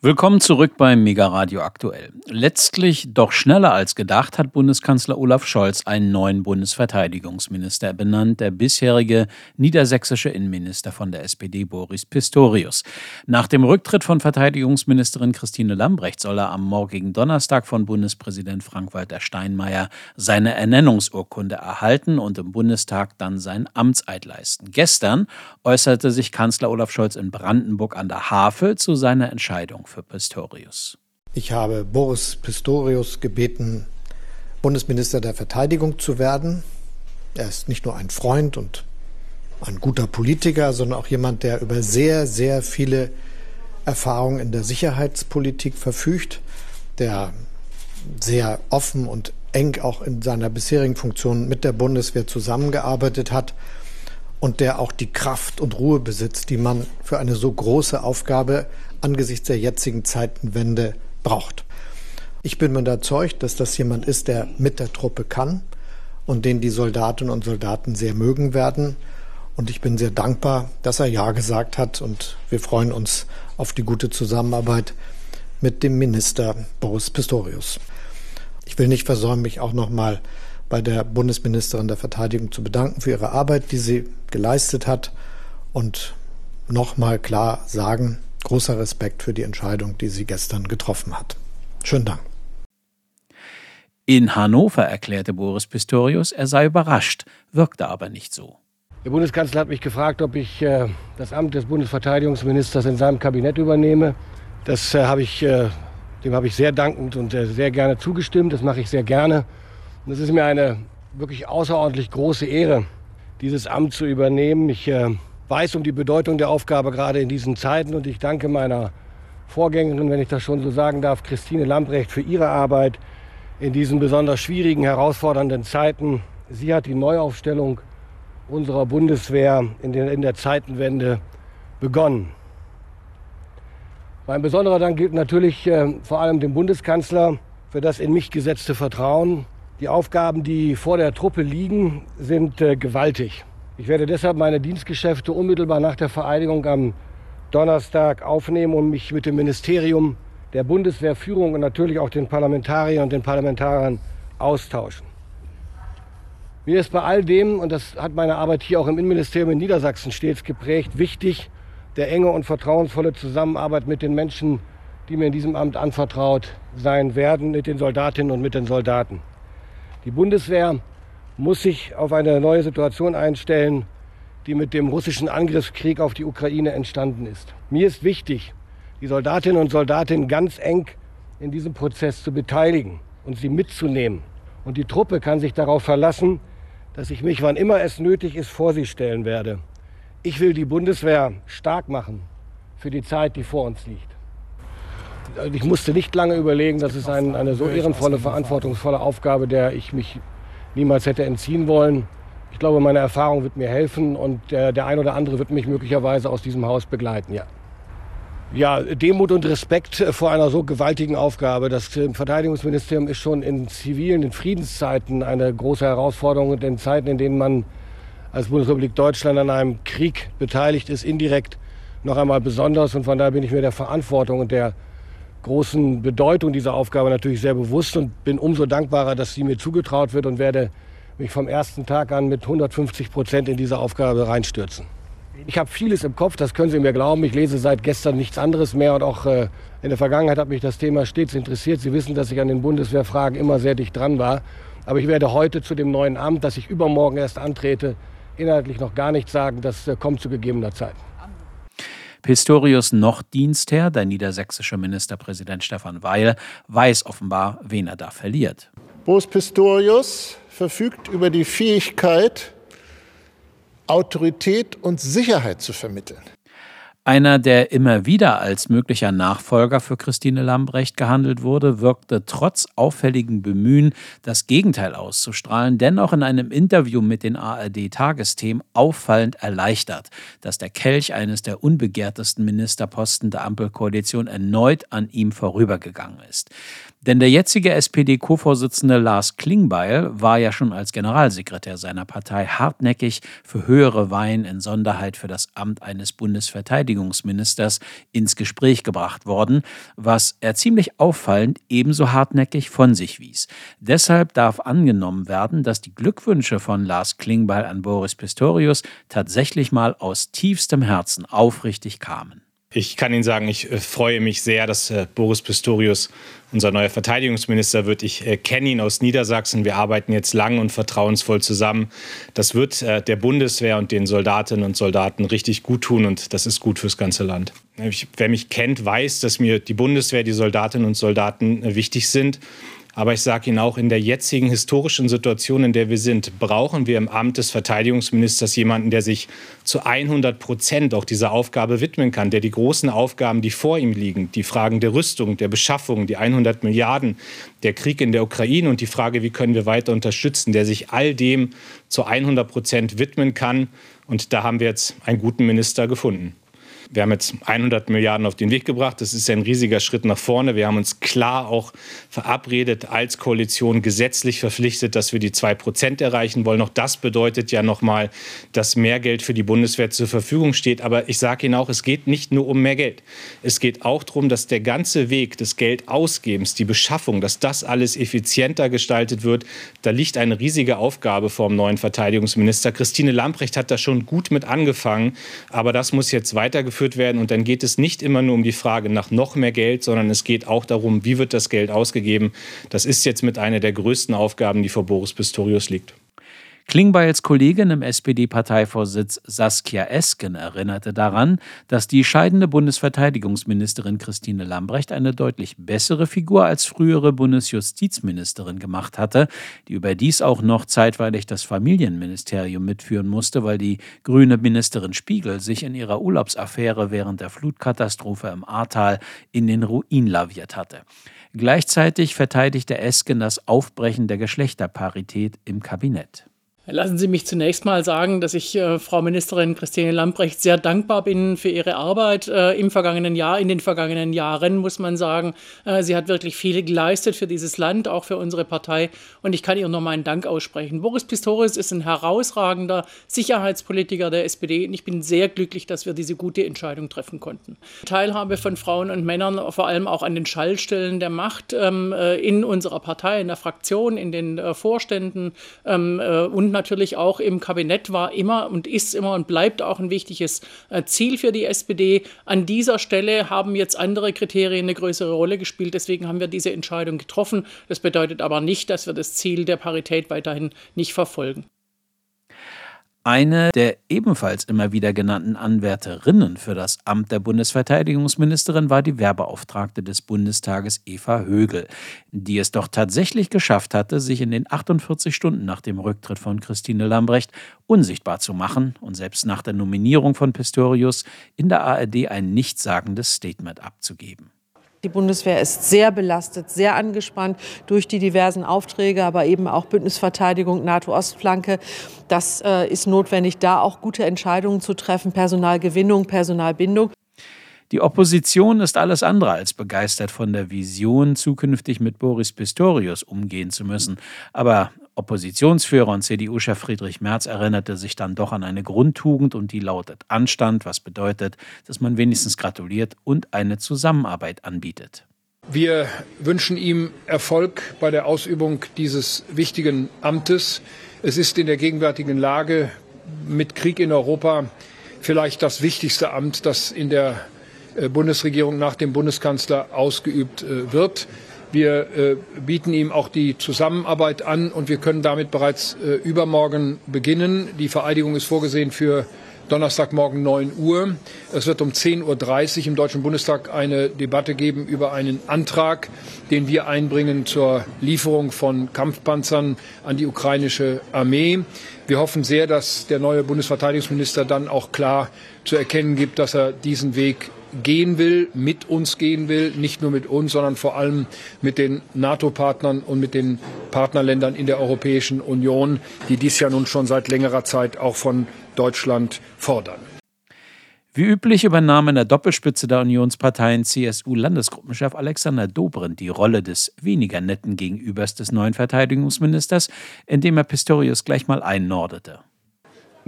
Willkommen zurück beim Mega Radio aktuell. Letztlich doch schneller als gedacht hat Bundeskanzler Olaf Scholz einen neuen Bundesverteidigungsminister benannt, der bisherige niedersächsische Innenminister von der SPD Boris Pistorius. Nach dem Rücktritt von Verteidigungsministerin Christine Lambrecht soll er am morgigen Donnerstag von Bundespräsident Frank-Walter Steinmeier seine Ernennungsurkunde erhalten und im Bundestag dann seinen Amtseid leisten. Gestern äußerte sich Kanzler Olaf Scholz in Brandenburg an der Havel zu seiner Entscheidung für Pistorius. Ich habe Boris Pistorius gebeten, Bundesminister der Verteidigung zu werden. Er ist nicht nur ein Freund und ein guter Politiker, sondern auch jemand, der über sehr, sehr viele Erfahrungen in der Sicherheitspolitik verfügt, der sehr offen und eng auch in seiner bisherigen Funktion mit der Bundeswehr zusammengearbeitet hat und der auch die Kraft und Ruhe besitzt, die man für eine so große Aufgabe angesichts der jetzigen Zeitenwende braucht. Ich bin mir überzeugt, dass das jemand ist, der mit der Truppe kann und den die Soldatinnen und Soldaten sehr mögen werden. Und ich bin sehr dankbar, dass er Ja gesagt hat und wir freuen uns auf die gute Zusammenarbeit mit dem Minister Boris Pistorius. Ich will nicht versäumen, mich auch noch mal bei der Bundesministerin der Verteidigung zu bedanken für ihre Arbeit, die sie geleistet hat und noch mal klar sagen, großer Respekt für die Entscheidung, die sie gestern getroffen hat. Schönen Dank. In Hannover erklärte Boris Pistorius, er sei überrascht, wirkte aber nicht so. Der Bundeskanzler hat mich gefragt, ob ich äh, das Amt des Bundesverteidigungsministers in seinem Kabinett übernehme. Das äh, habe ich, äh, dem habe ich sehr dankend und sehr gerne zugestimmt. Das mache ich sehr gerne. Und es ist mir eine wirklich außerordentlich große Ehre, dieses Amt zu übernehmen. Ich äh, weiß um die Bedeutung der Aufgabe gerade in diesen Zeiten und ich danke meiner Vorgängerin, wenn ich das schon so sagen darf, Christine Lambrecht, für ihre Arbeit in diesen besonders schwierigen, herausfordernden Zeiten. Sie hat die Neuaufstellung unserer Bundeswehr in, den, in der Zeitenwende begonnen. Mein besonderer Dank gilt natürlich äh, vor allem dem Bundeskanzler für das in mich gesetzte Vertrauen. Die Aufgaben, die vor der Truppe liegen, sind äh, gewaltig. Ich werde deshalb meine Dienstgeschäfte unmittelbar nach der Vereidigung am Donnerstag aufnehmen und mich mit dem Ministerium der Bundeswehrführung und natürlich auch den Parlamentariern und den Parlamentariern austauschen. Mir ist bei all dem, und das hat meine Arbeit hier auch im Innenministerium in Niedersachsen stets geprägt, wichtig, der enge und vertrauensvolle Zusammenarbeit mit den Menschen, die mir in diesem Amt anvertraut sein werden, mit den Soldatinnen und mit den Soldaten. Die Bundeswehr muss sich auf eine neue Situation einstellen, die mit dem russischen Angriffskrieg auf die Ukraine entstanden ist. Mir ist wichtig, die Soldatinnen und Soldaten ganz eng in diesem Prozess zu beteiligen und sie mitzunehmen. Und die Truppe kann sich darauf verlassen, dass ich mich, wann immer es nötig ist, vor sie stellen werde. Ich will die Bundeswehr stark machen für die Zeit, die vor uns liegt. Ich musste nicht lange überlegen, das ist ein, eine so ehrenvolle, verantwortungsvolle Aufgabe, der ich mich niemals hätte entziehen wollen. Ich glaube, meine Erfahrung wird mir helfen und der, der ein oder andere wird mich möglicherweise aus diesem Haus begleiten, ja. Ja, Demut und Respekt vor einer so gewaltigen Aufgabe. Das Verteidigungsministerium ist schon in zivilen, in Friedenszeiten eine große Herausforderung und in Zeiten, in denen man als Bundesrepublik Deutschland an einem Krieg beteiligt ist, indirekt noch einmal besonders. Und von daher bin ich mir der Verantwortung und der großen Bedeutung dieser Aufgabe natürlich sehr bewusst und bin umso dankbarer, dass sie mir zugetraut wird und werde mich vom ersten Tag an mit 150 Prozent in diese Aufgabe reinstürzen. Ich habe vieles im Kopf, das können Sie mir glauben. Ich lese seit gestern nichts anderes mehr und auch äh, in der Vergangenheit hat mich das Thema stets interessiert. Sie wissen, dass ich an den Bundeswehrfragen immer sehr dicht dran war. Aber ich werde heute zu dem neuen Amt, das ich übermorgen erst antrete, inhaltlich noch gar nichts sagen. Das äh, kommt zu gegebener Zeit. Pistorius noch Dienstherr, der niedersächsische Ministerpräsident Stefan Weil, weiß offenbar, wen er da verliert. Boris Pistorius verfügt über die Fähigkeit, Autorität und Sicherheit zu vermitteln. Einer, der immer wieder als möglicher Nachfolger für Christine Lambrecht gehandelt wurde, wirkte trotz auffälligen Bemühen, das Gegenteil auszustrahlen, dennoch in einem Interview mit den ARD-Tagesthemen auffallend erleichtert, dass der Kelch eines der unbegehrtesten Ministerposten der Ampelkoalition erneut an ihm vorübergegangen ist. Denn der jetzige SPD-Co-Vorsitzende Lars Klingbeil war ja schon als Generalsekretär seiner Partei hartnäckig für höhere Weihen in Sonderheit für das Amt eines Bundesverteidigungsministers ins Gespräch gebracht worden, was er ziemlich auffallend ebenso hartnäckig von sich wies. Deshalb darf angenommen werden, dass die Glückwünsche von Lars Klingbeil an Boris Pistorius tatsächlich mal aus tiefstem Herzen aufrichtig kamen. Ich kann Ihnen sagen, ich äh, freue mich sehr, dass äh, Boris Pistorius unser neuer Verteidigungsminister wird. Ich äh, kenne ihn aus Niedersachsen. Wir arbeiten jetzt lang und vertrauensvoll zusammen. Das wird der Bundeswehr und den Soldatinnen und Soldaten richtig gut tun und das ist gut fürs ganze Land. Ich, wer mich kennt, weiß, dass mir die Bundeswehr, die Soldatinnen und Soldaten wichtig sind. Aber ich sage Ihnen auch, in der jetzigen historischen Situation, in der wir sind, brauchen wir im Amt des Verteidigungsministers jemanden, der sich zu 100 Prozent auch dieser Aufgabe widmen kann, der die großen Aufgaben, die vor ihm liegen, die Fragen der Rüstung, der Beschaffung, die 100 Milliarden, der Krieg in der Ukraine und die Frage, wie können wir weiter unterstützen, der sich all dem zu 100 Prozent widmen kann. Und da haben wir jetzt einen guten Minister gefunden. Wir haben jetzt 100 Milliarden auf den Weg gebracht. Das ist ein riesiger Schritt nach vorne. Wir haben uns klar auch verabredet als Koalition gesetzlich verpflichtet, dass wir die 2 Prozent erreichen wollen. Auch das bedeutet ja nochmal, dass mehr Geld für die Bundeswehr zur Verfügung steht. Aber ich sage Ihnen auch, es geht nicht nur um mehr Geld. Es geht auch darum, dass der ganze Weg des Geldausgebens, die Beschaffung, dass das alles effizienter gestaltet wird. Da liegt eine riesige Aufgabe vor dem neuen Verteidigungsminister. Christine Lamprecht hat da schon gut mit angefangen. Aber das muss jetzt weitergeführt durchgeführt werden. Und dann geht es nicht immer nur um die Frage nach noch mehr Geld, sondern es geht auch darum, wie wird das Geld ausgegeben. Das ist jetzt mit einer der größten Aufgaben, die vor Boris Pistorius liegt. Klingbeils Kollegin im SPD-Parteivorsitz Saskia Esken erinnerte daran, dass die scheidende Bundesverteidigungsministerin Christine Lambrecht eine deutlich bessere Figur als frühere Bundesjustizministerin gemacht hatte, die überdies auch noch zeitweilig das Familienministerium mitführen musste, weil die grüne Ministerin Spiegel sich in ihrer Urlaubsaffäre während der Flutkatastrophe im Ahrtal in den Ruin laviert hatte. Gleichzeitig verteidigte Esken das Aufbrechen der Geschlechterparität im Kabinett. Lassen Sie mich zunächst mal sagen, dass ich äh, Frau Ministerin Christine Lambrecht sehr dankbar bin für ihre Arbeit äh, im vergangenen Jahr, in den vergangenen Jahren, muss man sagen. Äh, sie hat wirklich viel geleistet für dieses Land, auch für unsere Partei. Und ich kann ihr nur meinen Dank aussprechen. Boris Pistorius ist ein herausragender Sicherheitspolitiker der SPD und ich bin sehr glücklich, dass wir diese gute Entscheidung treffen konnten. Teilhabe von Frauen und Männern, vor allem auch an den Schaltstellen der Macht ähm, äh, in unserer Partei, in der Fraktion, in den äh, Vorständen ähm, äh, und natürlich auch im Kabinett war immer und ist immer und bleibt auch ein wichtiges äh, Ziel für die SPD. An dieser Stelle haben jetzt andere Kriterien eine größere Rolle gespielt. Deswegen haben wir diese Entscheidung getroffen. Das bedeutet aber nicht, dass wir das Ziel der Parität weiterhin nicht verfolgen. Eine der ebenfalls immer wieder genannten Anwärterinnen für das Amt der Bundesverteidigungsministerin war die Werbeauftragte des Bundestages Eva Högel, die es doch tatsächlich geschafft hatte, sich in den 48 Stunden nach dem Rücktritt von Christine Lambrecht unsichtbar zu machen und selbst nach der Nominierung von Pistorius in der ARD ein nichtssagendes Statement abzugeben. Die Bundeswehr ist sehr belastet, sehr angespannt durch die diversen Aufträge, aber eben auch Bündnisverteidigung, NATO-Ostflanke. Das äh, ist notwendig, da auch gute Entscheidungen zu treffen, Personalgewinnung, Personalbindung. Die Opposition ist alles andere als begeistert von der Vision, zukünftig mit Boris Pistorius umgehen zu müssen. Aber Oppositionsführer und CDU-Chef Friedrich Merz erinnerte sich dann doch an eine Grundtugend und die lautet Anstand, was bedeutet, dass man wenigstens gratuliert und eine Zusammenarbeit anbietet. Wir wünschen ihm Erfolg bei der Ausübung dieses wichtigen Amtes. Es ist in der gegenwärtigen Lage mit Krieg in Europa vielleicht das wichtigste Amt, das in der äh, Bundesregierung nach dem Bundeskanzler ausgeübt äh, wird. Wir äh, bieten ihm auch die Zusammenarbeit an und wir können damit bereits übermorgen beginnen. Die Vereidigung ist vorgesehen für Donnerstagmorgen 9 Uhr. Es wird um 10.30 Uhr im Deutschen Bundestag eine Debatte geben über einen Antrag, den wir einbringen zur Lieferung von Kampfpanzern an die ukrainische Armee. Wir hoffen sehr, dass der neue Bundesverteidigungsminister dann auch klar zu erkennen gibt, dass er diesen Weg gehen will, mit uns gehen will, nicht nur mit uns, sondern vor allem mit den NATO-Partnern und mit den Partnerländern in der Europäischen Union, die dies ja nun schon seit längerer Zeit auch von Deutschland fordern. Wie üblich übernahm in der Doppelspitze der Unionsparteien CSU-Landesgruppenchef Alexander Dobrindt die Rolle des weniger netten Gegenübers des neuen Verteidigungsministers, indem er Pistorius gleich mal einnordete.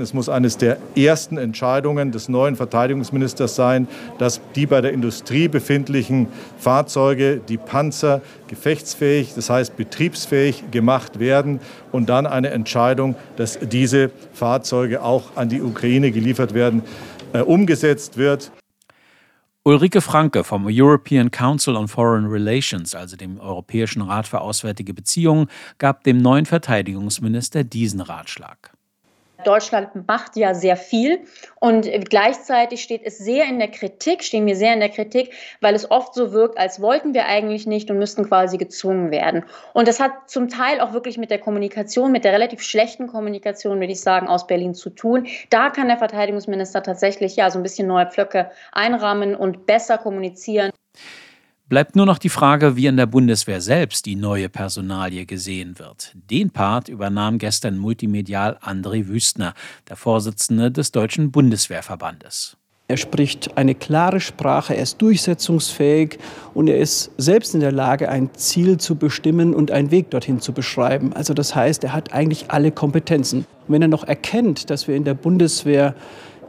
Es muss eines der ersten Entscheidungen des neuen Verteidigungsministers sein, dass die bei der Industrie befindlichen Fahrzeuge, die Panzer, gefechtsfähig, das heißt betriebsfähig gemacht werden und dann eine Entscheidung, dass diese Fahrzeuge auch an die Ukraine geliefert werden, äh, umgesetzt wird. Ulrike Franke vom European Council on Foreign Relations, also dem Europäischen Rat für Auswärtige Beziehungen, gab dem neuen Verteidigungsminister diesen Ratschlag. Deutschland macht ja sehr viel und gleichzeitig steht es sehr in der Kritik, stehen wir sehr in der Kritik, weil es oft so wirkt, als wollten wir eigentlich nicht und müssten quasi gezwungen werden. Und das hat zum Teil auch wirklich mit der Kommunikation, mit der relativ schlechten Kommunikation, würde ich sagen, aus Berlin zu tun. Da kann der Verteidigungsminister tatsächlich ja so ein bisschen neue Pflöcke einrahmen und besser kommunizieren. Bleibt nur noch die Frage, wie in der Bundeswehr selbst die neue Personalie gesehen wird. Den Part übernahm gestern multimedial André Wüstner, der Vorsitzende des Deutschen Bundeswehrverbandes. Er spricht eine klare Sprache, er ist durchsetzungsfähig und er ist selbst in der Lage, ein Ziel zu bestimmen und einen Weg dorthin zu beschreiben. Also das heißt, er hat eigentlich alle Kompetenzen. Und wenn er noch erkennt, dass wir in der Bundeswehr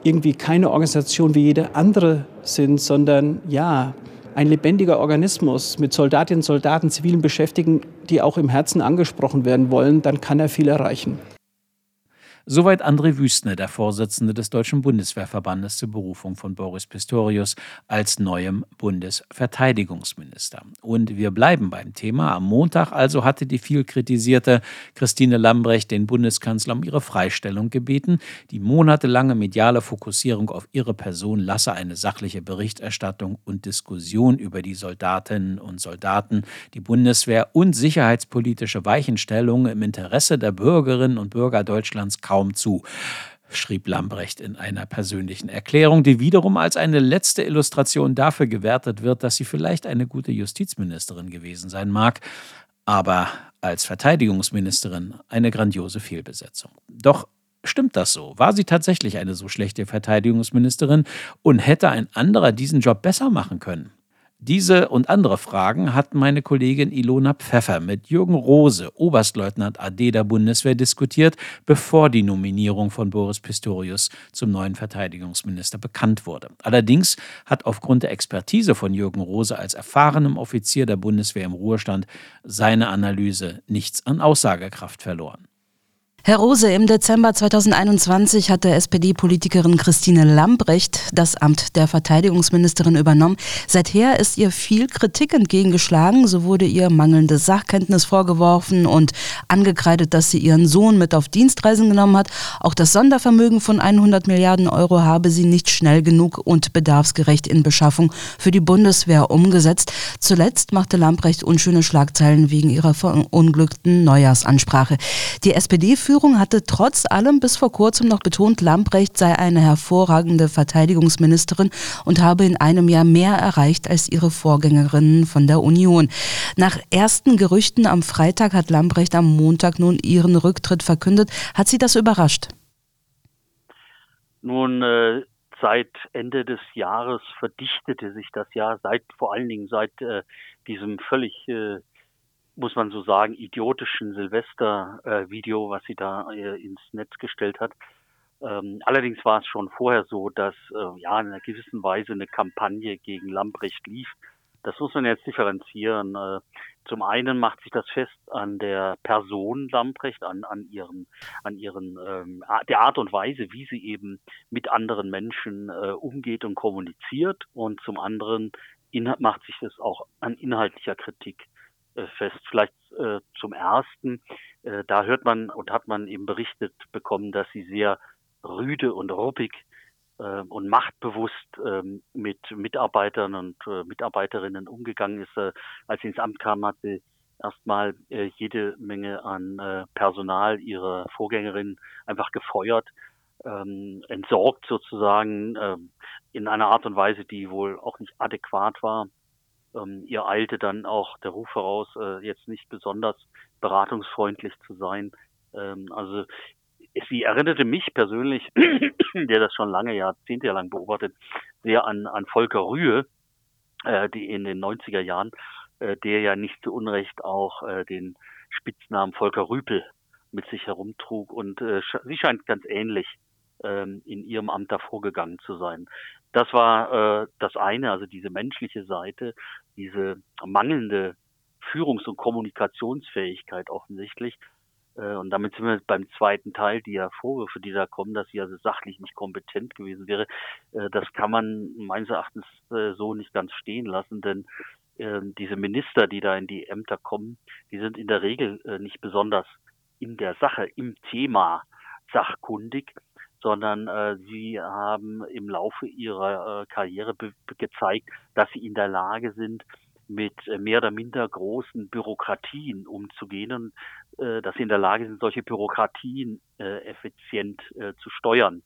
irgendwie keine Organisation wie jede andere sind, sondern ja, ein lebendiger Organismus mit Soldatinnen, Soldaten, zivilen Beschäftigten, die auch im Herzen angesprochen werden wollen, dann kann er viel erreichen. Soweit André Wüstner, der Vorsitzende des Deutschen Bundeswehrverbandes zur Berufung von Boris Pistorius als neuem Bundesverteidigungsminister. Und wir bleiben beim Thema. Am Montag also hatte die viel kritisierte Christine Lambrecht den Bundeskanzler um ihre Freistellung gebeten. Die monatelange mediale Fokussierung auf ihre Person lasse eine sachliche Berichterstattung und Diskussion über die Soldatinnen und Soldaten, die Bundeswehr und sicherheitspolitische Weichenstellungen im Interesse der Bürgerinnen und Bürger Deutschlands kaum zu schrieb Lambrecht in einer persönlichen Erklärung, die wiederum als eine letzte Illustration dafür gewertet wird, dass sie vielleicht eine gute Justizministerin gewesen sein mag, aber als Verteidigungsministerin eine grandiose Fehlbesetzung. Doch Stimmt das so? War sie tatsächlich eine so schlechte Verteidigungsministerin und hätte ein anderer diesen Job besser machen können? Diese und andere Fragen hat meine Kollegin Ilona Pfeffer mit Jürgen Rose, Oberstleutnant AD der Bundeswehr, diskutiert, bevor die Nominierung von Boris Pistorius zum neuen Verteidigungsminister bekannt wurde. Allerdings hat aufgrund der Expertise von Jürgen Rose als erfahrenem Offizier der Bundeswehr im Ruhestand seine Analyse nichts an Aussagekraft verloren. Herr Rose, im Dezember 2021 hatte SPD-Politikerin Christine Lambrecht das Amt der Verteidigungsministerin übernommen. Seither ist ihr viel Kritik entgegengeschlagen. So wurde ihr mangelnde Sachkenntnis vorgeworfen und angekreidet, dass sie ihren Sohn mit auf Dienstreisen genommen hat. Auch das Sondervermögen von 100 Milliarden Euro habe sie nicht schnell genug und bedarfsgerecht in Beschaffung für die Bundeswehr umgesetzt. Zuletzt machte Lambrecht unschöne Schlagzeilen wegen ihrer verunglückten Neujahrsansprache. Die SPD Führung hatte trotz allem bis vor kurzem noch betont, Lamprecht sei eine hervorragende Verteidigungsministerin und habe in einem Jahr mehr erreicht als ihre Vorgängerinnen von der Union. Nach ersten Gerüchten am Freitag hat Lamprecht am Montag nun ihren Rücktritt verkündet. Hat Sie das überrascht? Nun, äh, seit Ende des Jahres verdichtete sich das Jahr, seit vor allen Dingen seit äh, diesem völlig äh, muss man so sagen, idiotischen Silvester-Video, was sie da äh, ins Netz gestellt hat. Ähm, allerdings war es schon vorher so, dass äh, ja in einer gewissen Weise eine Kampagne gegen Lambrecht lief. Das muss man jetzt differenzieren. Äh, zum einen macht sich das fest an der Person Lamprecht, an, an ihren, an ihren ähm, der Art und Weise, wie sie eben mit anderen Menschen äh, umgeht und kommuniziert. Und zum anderen macht sich das auch an inhaltlicher Kritik fest. Vielleicht äh, zum ersten, äh, da hört man und hat man eben berichtet bekommen, dass sie sehr rüde und ruppig äh, und machtbewusst äh, mit Mitarbeitern und äh, Mitarbeiterinnen umgegangen ist. Äh, als sie ins Amt kam, hat sie erstmal äh, jede Menge an äh, Personal ihrer Vorgängerin einfach gefeuert, ähm, entsorgt sozusagen äh, in einer Art und Weise, die wohl auch nicht adäquat war. Ähm, ihr eilte dann auch der Ruf heraus, äh, jetzt nicht besonders beratungsfreundlich zu sein. Ähm, also sie erinnerte mich persönlich, der das schon lange, jahrzehntelang beobachtet, sehr an, an Volker Rühe, äh, die in den 90er Jahren, äh, der ja nicht zu Unrecht auch äh, den Spitznamen Volker Rüpel mit sich herumtrug. Und äh, sie scheint ganz ähnlich ähm, in ihrem Amt davor gegangen zu sein. Das war äh, das eine, also diese menschliche Seite, diese mangelnde Führungs- und Kommunikationsfähigkeit offensichtlich. Äh, und damit sind wir beim zweiten Teil, die ja Vorwürfe, die da kommen, dass sie also sachlich nicht kompetent gewesen wäre. Äh, das kann man meines Erachtens äh, so nicht ganz stehen lassen, denn ähm, diese Minister, die da in die Ämter kommen, die sind in der Regel nicht besonders in der Sache, im Thema sachkundig, sondern äh, sie haben im Laufe ihrer äh, Karriere gezeigt, dass sie in der Lage sind, mit äh, mehr oder minder großen Bürokratien umzugehen und äh, dass sie in der Lage sind, solche Bürokratien äh, effizient äh, zu steuern.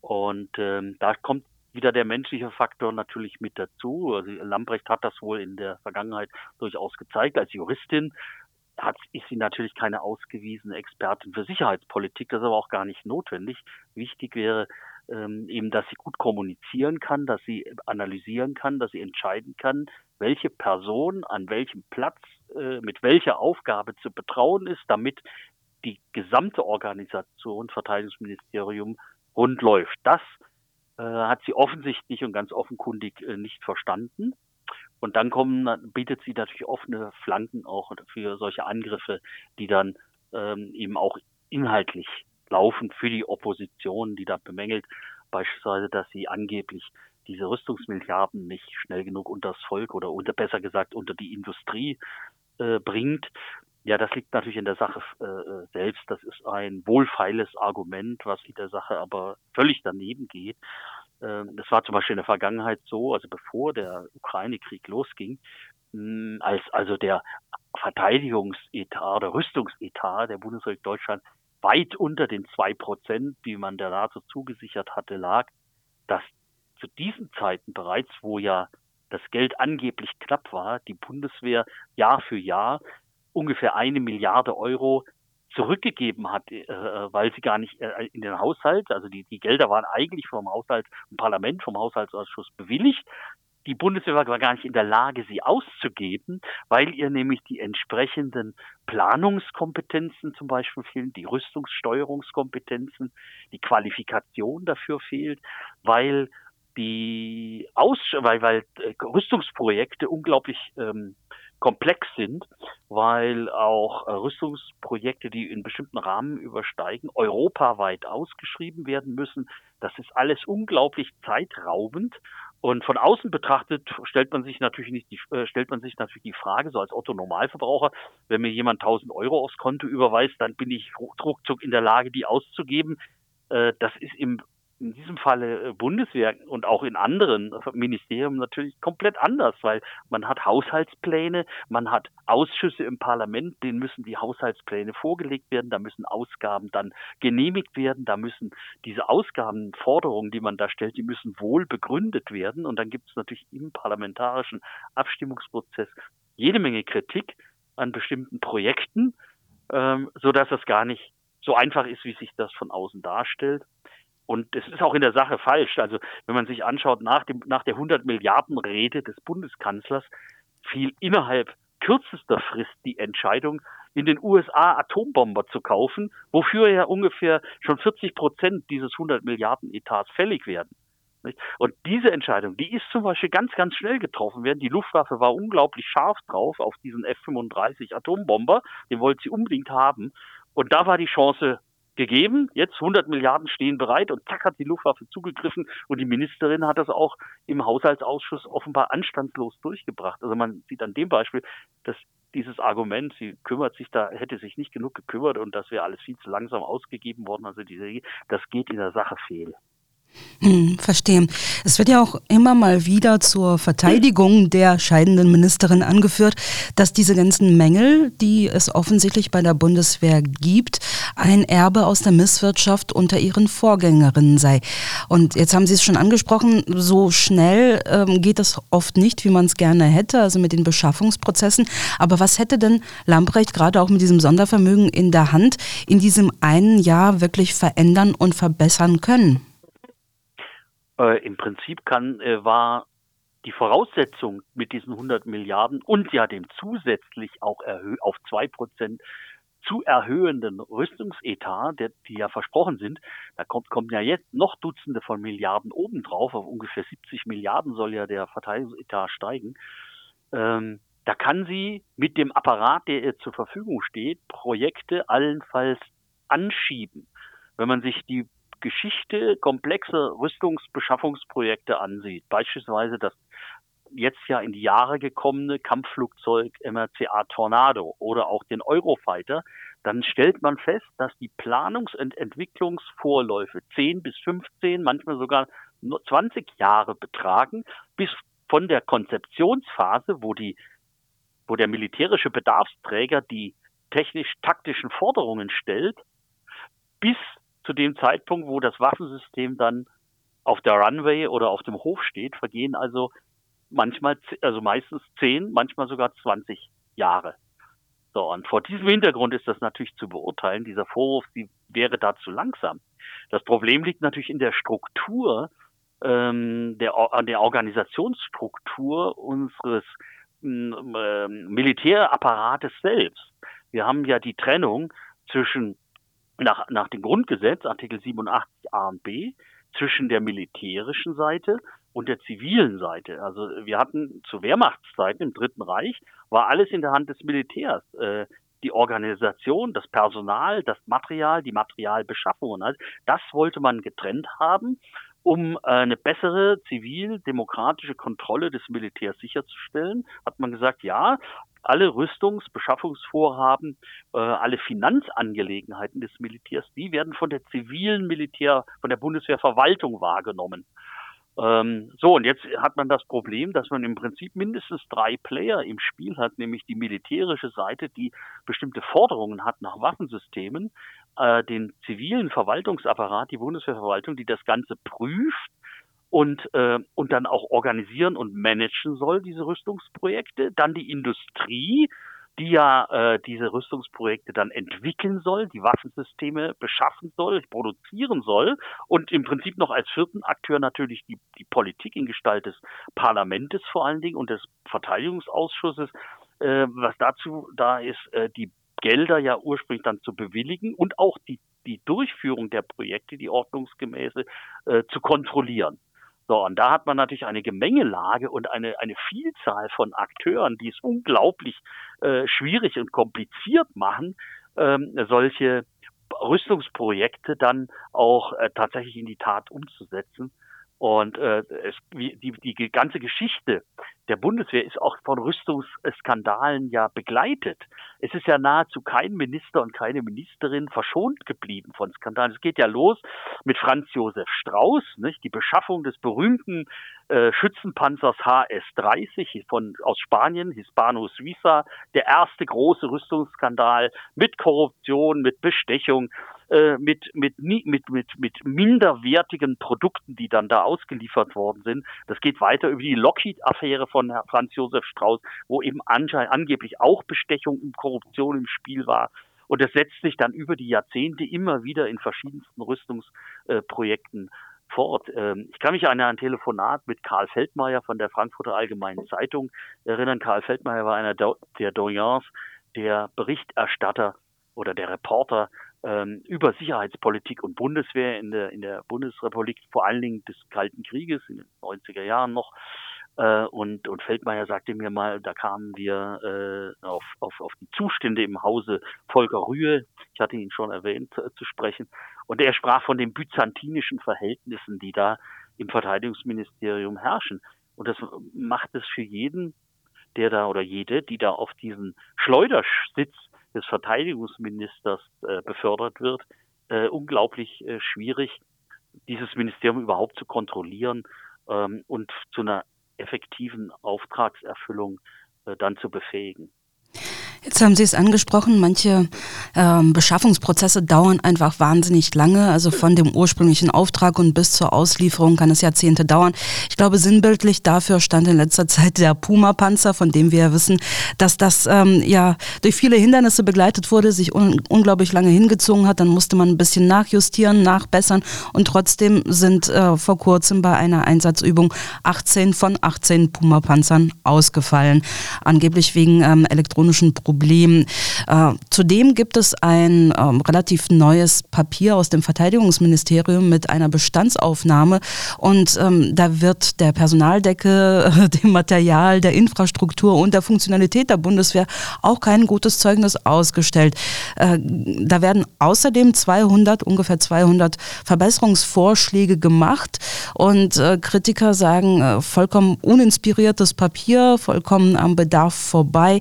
Und ähm, da kommt wieder der menschliche Faktor natürlich mit dazu. Also Lambrecht hat das wohl in der Vergangenheit durchaus gezeigt. Als Juristin hat, ist sie natürlich keine ausgewiesene Expertin für Sicherheitspolitik. Das ist aber auch gar nicht notwendig. Wichtig wäre ähm, eben, dass sie gut kommunizieren kann, dass sie analysieren kann, dass sie entscheiden kann, welche Person an welchem Platz äh, mit welcher Aufgabe zu betrauen ist, damit die gesamte Organisation Verteidigungsministerium rund läuft. Das äh, hat sie offensichtlich und ganz offenkundig äh, nicht verstanden. Und dann kommen, bietet sie natürlich offene Flanken auch für solche Angriffe, die dann ähm, eben auch inhaltlich laufen für die Opposition, die da bemängelt, beispielsweise, dass sie angeblich diese Rüstungsmilliarden nicht schnell genug unter das Volk oder unter, besser gesagt unter die Industrie äh, bringt. Ja, das liegt natürlich in der Sache äh, selbst. Das ist ein wohlfeiles Argument, was in der Sache aber völlig daneben geht. Ähm, das war zum Beispiel in der Vergangenheit so, also bevor der Ukraine-Krieg losging, hm, als also der Verteidigungsetat oder Rüstungsetat der Bundesrepublik Deutschland weit unter den zwei Prozent, die man der NATO zugesichert hatte, lag, dass zu diesen Zeiten bereits, wo ja das Geld angeblich knapp war, die Bundeswehr Jahr für Jahr ungefähr eine Milliarde Euro zurückgegeben hat, äh, weil sie gar nicht äh, in den Haushalt, also die, die Gelder waren eigentlich vom Haushalt, vom Parlament, vom Haushaltsausschuss bewilligt. Die Bundeswehr war gar nicht in der Lage, sie auszugeben, weil ihr nämlich die entsprechenden Planungskompetenzen zum Beispiel fehlen, die Rüstungssteuerungskompetenzen, die Qualifikation dafür fehlt, weil die Aus weil, weil äh, Rüstungsprojekte unglaublich ähm, komplex sind, weil auch äh, Rüstungsprojekte, die in bestimmten Rahmen übersteigen, europaweit ausgeschrieben werden müssen. Das ist alles unglaublich zeitraubend. Und von außen betrachtet stellt man sich natürlich nicht die, äh, stellt man sich natürlich die Frage, so als Otto Normalverbraucher, wenn mir jemand 1000 Euro aufs Konto überweist, dann bin ich ruckzuck in der Lage, die auszugeben. Äh, das ist im in diesem Falle äh, Bundeswehr und auch in anderen Ministerien natürlich komplett anders, weil man hat Haushaltspläne, man hat Ausschüsse im Parlament, denen müssen die Haushaltspläne vorgelegt werden, da müssen Ausgaben dann genehmigt werden, da müssen diese Ausgabenforderungen, die man da stellt, die müssen wohl begründet werden und dann gibt es natürlich im parlamentarischen Abstimmungsprozess jede Menge Kritik an bestimmten Projekten, ähm, so dass das gar nicht so einfach ist, wie sich das von außen darstellt. Und es ist auch in der Sache falsch. Also wenn man sich anschaut, nach, dem, nach der 100 Milliarden Rede des Bundeskanzlers fiel innerhalb kürzester Frist die Entscheidung, in den USA Atombomber zu kaufen, wofür ja ungefähr schon 40 Prozent dieses 100 Milliarden Etats fällig werden. Und diese Entscheidung, die ist zum Beispiel ganz, ganz schnell getroffen werden. Die Luftwaffe war unglaublich scharf drauf auf diesen F-35 Atombomber. Den wollte sie unbedingt haben. Und da war die Chance gegeben. Jetzt 100 Milliarden stehen bereit und zack hat die Luftwaffe zugegriffen und die Ministerin hat das auch im Haushaltsausschuss offenbar anstandslos durchgebracht. Also man sieht an dem Beispiel, dass dieses Argument, sie kümmert sich da, hätte sich nicht genug gekümmert und das wäre alles viel zu langsam ausgegeben worden. Also diese, das geht in der Sache fehl. Hm, verstehe. Es wird ja auch immer mal wieder zur Verteidigung der scheidenden Ministerin angeführt, dass diese ganzen Mängel, die es offensichtlich bei der Bundeswehr gibt, ein Erbe aus der Misswirtschaft unter ihren Vorgängerinnen sei. Und jetzt haben Sie es schon angesprochen, so schnell ähm, geht es oft nicht, wie man es gerne hätte, also mit den Beschaffungsprozessen. Aber was hätte denn Lamprecht gerade auch mit diesem Sondervermögen in der Hand in diesem einen Jahr wirklich verändern und verbessern können? Äh, Im Prinzip kann, äh, war die Voraussetzung mit diesen 100 Milliarden und ja dem zusätzlich auch auf zwei Prozent zu erhöhenden Rüstungsetat, der, die ja versprochen sind, da kommt, kommen ja jetzt noch Dutzende von Milliarden obendrauf, auf ungefähr 70 Milliarden soll ja der Verteidigungsetat steigen. Ähm, da kann sie mit dem Apparat, der ihr zur Verfügung steht, Projekte allenfalls anschieben. Wenn man sich die Geschichte komplexer Rüstungsbeschaffungsprojekte ansieht, beispielsweise das jetzt ja in die Jahre gekommene Kampfflugzeug MRCA Tornado oder auch den Eurofighter, dann stellt man fest, dass die Planungs- und Entwicklungsvorläufe 10 bis 15, manchmal sogar 20 Jahre betragen, bis von der Konzeptionsphase, wo die, wo der militärische Bedarfsträger die technisch-taktischen Forderungen stellt, bis zu dem Zeitpunkt, wo das Waffensystem dann auf der Runway oder auf dem Hof steht, vergehen also manchmal, also meistens zehn, manchmal sogar 20 Jahre. So, und vor diesem Hintergrund ist das natürlich zu beurteilen. Dieser Vorwurf, die wäre da zu langsam. Das Problem liegt natürlich in der Struktur, ähm, der, an der Organisationsstruktur unseres äh, Militärapparates selbst. Wir haben ja die Trennung zwischen nach, nach dem Grundgesetz, Artikel 87 A und B, zwischen der militärischen Seite und der zivilen Seite. Also wir hatten zu Wehrmachtszeiten im Dritten Reich, war alles in der Hand des Militärs. Äh, die Organisation, das Personal, das Material, die Materialbeschaffung. Also das wollte man getrennt haben, um eine bessere zivil-demokratische Kontrolle des Militärs sicherzustellen. Hat man gesagt, ja, alle Rüstungsbeschaffungsvorhaben, äh, alle Finanzangelegenheiten des Militärs, die werden von der zivilen Militär, von der Bundeswehrverwaltung wahrgenommen. Ähm, so, und jetzt hat man das Problem, dass man im Prinzip mindestens drei Player im Spiel hat, nämlich die militärische Seite, die bestimmte Forderungen hat nach Waffensystemen, äh, den zivilen Verwaltungsapparat, die Bundeswehrverwaltung, die das Ganze prüft und, äh, und dann auch organisieren und managen soll, diese Rüstungsprojekte. Dann die Industrie, die ja äh, diese Rüstungsprojekte dann entwickeln soll, die Waffensysteme beschaffen soll, produzieren soll und im Prinzip noch als vierten Akteur natürlich die, die Politik in Gestalt des Parlamentes vor allen Dingen und des Verteidigungsausschusses, äh, was dazu da ist, äh, die Gelder ja ursprünglich dann zu bewilligen und auch die, die Durchführung der Projekte, die ordnungsgemäße, äh, zu kontrollieren. So, und da hat man natürlich eine Gemengelage und eine, eine Vielzahl von Akteuren, die es unglaublich äh, schwierig und kompliziert machen, ähm, solche Rüstungsprojekte dann auch äh, tatsächlich in die Tat umzusetzen. Und äh, es, die, die ganze Geschichte der Bundeswehr ist auch von Rüstungsskandalen ja begleitet. Es ist ja nahezu kein Minister und keine Ministerin verschont geblieben von Skandalen. Es geht ja los mit Franz Josef Strauß, nicht? die Beschaffung des berühmten äh, Schützenpanzers HS-30 von, aus Spanien, Hispano Suiza, der erste große Rüstungsskandal mit Korruption, mit Bestechung, äh, mit, mit, mit, mit, mit minderwertigen Produkten, die dann da ausgeliefert worden sind. Das geht weiter über die Lockheed-Affäre von Franz Josef Strauß, wo eben angeblich auch Bestechung und Korruption im Spiel war. Und das setzt sich dann über die Jahrzehnte immer wieder in verschiedensten Rüstungsprojekten fort. Ähm, ich kann mich an ein Telefonat mit Karl Feldmeier von der Frankfurter Allgemeinen Zeitung erinnern. Karl Feldmeier war einer der Doyens, der Berichterstatter oder der Reporter ähm, über Sicherheitspolitik und Bundeswehr in der, in der Bundesrepublik, vor allen Dingen des Kalten Krieges in den 90er Jahren noch. Äh, und, und Feldmeier sagte mir mal, da kamen wir äh, auf, auf, auf die Zustände im Hause Volker Rühe, ich hatte ihn schon erwähnt, äh, zu sprechen. Und er sprach von den byzantinischen Verhältnissen, die da im Verteidigungsministerium herrschen. Und das macht es für jeden, der da oder jede, die da auf diesen Schleudersitz des Verteidigungsministers äh, befördert wird, äh, unglaublich äh, schwierig, dieses Ministerium überhaupt zu kontrollieren ähm, und zu einer effektiven Auftragserfüllung äh, dann zu befähigen. Jetzt haben Sie es angesprochen, manche ähm, Beschaffungsprozesse dauern einfach wahnsinnig lange. Also von dem ursprünglichen Auftrag und bis zur Auslieferung kann es Jahrzehnte dauern. Ich glaube, sinnbildlich dafür stand in letzter Zeit der Puma-Panzer, von dem wir ja wissen, dass das ähm, ja durch viele Hindernisse begleitet wurde, sich un unglaublich lange hingezogen hat. Dann musste man ein bisschen nachjustieren, nachbessern und trotzdem sind äh, vor kurzem bei einer Einsatzübung 18 von 18 Puma-Panzern ausgefallen. Angeblich wegen ähm, elektronischen Problemen Problem. Äh, zudem gibt es ein ähm, relativ neues Papier aus dem Verteidigungsministerium mit einer Bestandsaufnahme und ähm, da wird der Personaldecke, dem Material, der Infrastruktur und der Funktionalität der Bundeswehr auch kein gutes Zeugnis ausgestellt. Äh, da werden außerdem 200, ungefähr 200 Verbesserungsvorschläge gemacht und äh, Kritiker sagen, äh, vollkommen uninspiriertes Papier, vollkommen am Bedarf vorbei.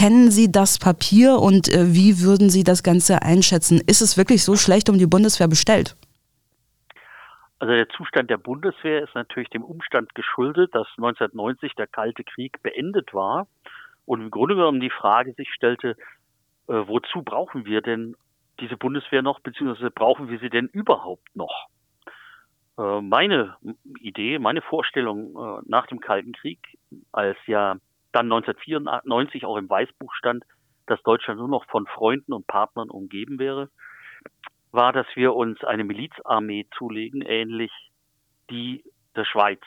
Kennen Sie das Papier und äh, wie würden Sie das Ganze einschätzen? Ist es wirklich so schlecht um die Bundeswehr bestellt? Also der Zustand der Bundeswehr ist natürlich dem Umstand geschuldet, dass 1990 der Kalte Krieg beendet war und im Grunde genommen die Frage sich stellte, äh, wozu brauchen wir denn diese Bundeswehr noch, beziehungsweise brauchen wir sie denn überhaupt noch? Äh, meine Idee, meine Vorstellung äh, nach dem Kalten Krieg, als ja dann 1994 auch im Weißbuch stand, dass Deutschland nur noch von Freunden und Partnern umgeben wäre, war, dass wir uns eine Milizarmee zulegen, ähnlich die der Schweiz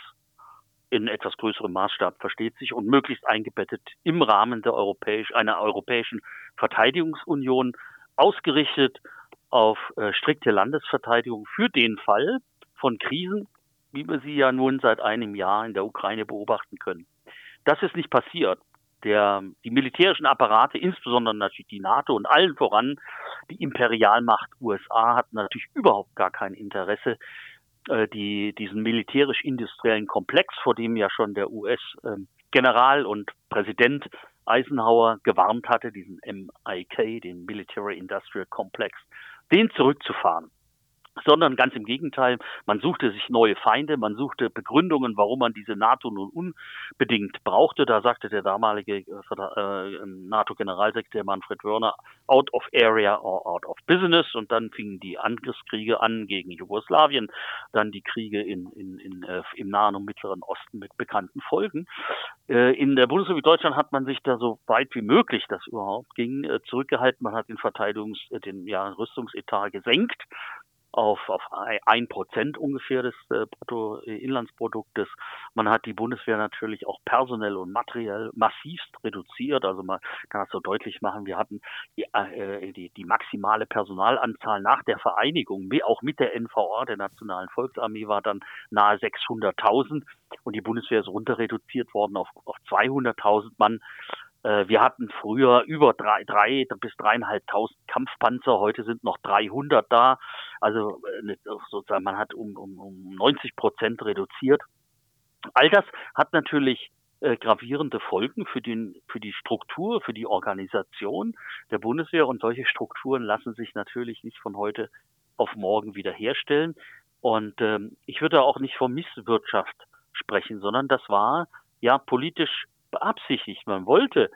in etwas größerem Maßstab versteht sich und möglichst eingebettet im Rahmen der europäisch, einer europäischen Verteidigungsunion ausgerichtet auf äh, strikte Landesverteidigung für den Fall von Krisen, wie wir sie ja nun seit einem Jahr in der Ukraine beobachten können. Das ist nicht passiert. Der, die militärischen Apparate, insbesondere natürlich die NATO und allen voran die Imperialmacht USA, hat natürlich überhaupt gar kein Interesse, äh, die, diesen militärisch-industriellen Komplex, vor dem ja schon der US-General ähm, und Präsident Eisenhower gewarnt hatte, diesen MIK, den Military Industrial Complex, den zurückzufahren sondern ganz im Gegenteil, man suchte sich neue Feinde, man suchte Begründungen, warum man diese NATO nun unbedingt brauchte. Da sagte der damalige äh, äh NATO-Generalsekretär Manfred Wörner, out of area or out of business. Und dann fingen die Angriffskriege an gegen Jugoslawien, dann die Kriege in, in, in, äh, im Nahen und Mittleren Osten mit bekannten Folgen. Äh, in der Bundesrepublik Deutschland hat man sich da so weit wie möglich, das überhaupt ging, äh, zurückgehalten. Man hat den Verteidigungs-, äh, den ja, Rüstungsetat gesenkt auf, auf ein Prozent ungefähr des äh, Bruttoinlandsproduktes. Man hat die Bundeswehr natürlich auch personell und materiell massivst reduziert. Also man kann das so deutlich machen. Wir hatten die, äh, die, die maximale Personalanzahl nach der Vereinigung, auch mit der NVA, der Nationalen Volksarmee, war dann nahe 600.000 und die Bundeswehr ist runter reduziert worden auf, auf 200.000 Mann. Äh, wir hatten früher über drei, drei bis dreieinhalbtausend Kampfpanzer, heute sind noch 300 da. Also äh, sozusagen, man hat um, um, um 90 Prozent reduziert. All das hat natürlich äh, gravierende Folgen für, den, für die Struktur, für die Organisation der Bundeswehr. Und solche Strukturen lassen sich natürlich nicht von heute auf morgen wiederherstellen. Und ähm, ich würde auch nicht von Misswirtschaft sprechen, sondern das war ja politisch beabsichtigt. Man wollte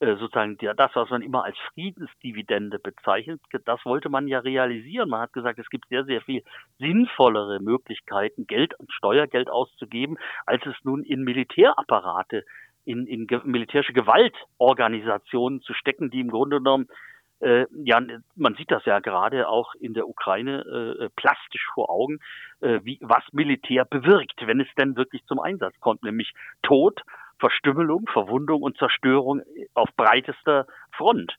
äh, sozusagen das, was man immer als Friedensdividende bezeichnet, das wollte man ja realisieren. Man hat gesagt, es gibt sehr, sehr viel sinnvollere Möglichkeiten, Geld und Steuergeld auszugeben, als es nun in Militärapparate, in, in militärische Gewaltorganisationen zu stecken, die im Grunde genommen äh, ja, man sieht das ja gerade auch in der Ukraine äh, plastisch vor Augen, äh, wie was Militär bewirkt, wenn es denn wirklich zum Einsatz kommt, nämlich Tod Verstümmelung, Verwundung und Zerstörung auf breitester Front.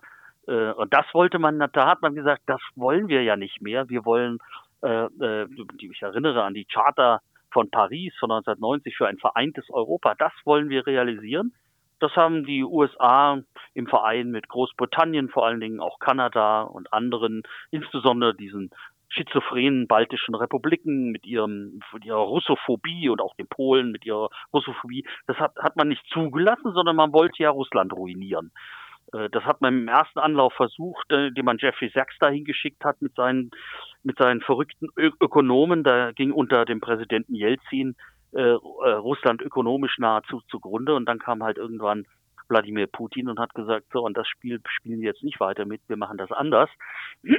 Äh, und das wollte man, da hat man gesagt, das wollen wir ja nicht mehr. Wir wollen, äh, äh, ich erinnere an die Charta von Paris von 1990 für ein vereintes Europa. Das wollen wir realisieren. Das haben die USA im Verein mit Großbritannien, vor allen Dingen auch Kanada und anderen, insbesondere diesen schizophrenen baltischen Republiken mit ihrem mit ihrer Russophobie und auch den Polen mit ihrer Russophobie, das hat, hat man nicht zugelassen, sondern man wollte ja Russland ruinieren. Äh, das hat man im ersten Anlauf versucht, äh, den man Jeffrey Sachs dahin geschickt hat mit seinen mit seinen verrückten Ö Ökonomen. Da ging unter dem Präsidenten Jelzin äh, äh, Russland ökonomisch nahezu zugrunde und dann kam halt irgendwann Wladimir Putin und hat gesagt, so, und das Spiel spielen wir jetzt nicht weiter mit, wir machen das anders.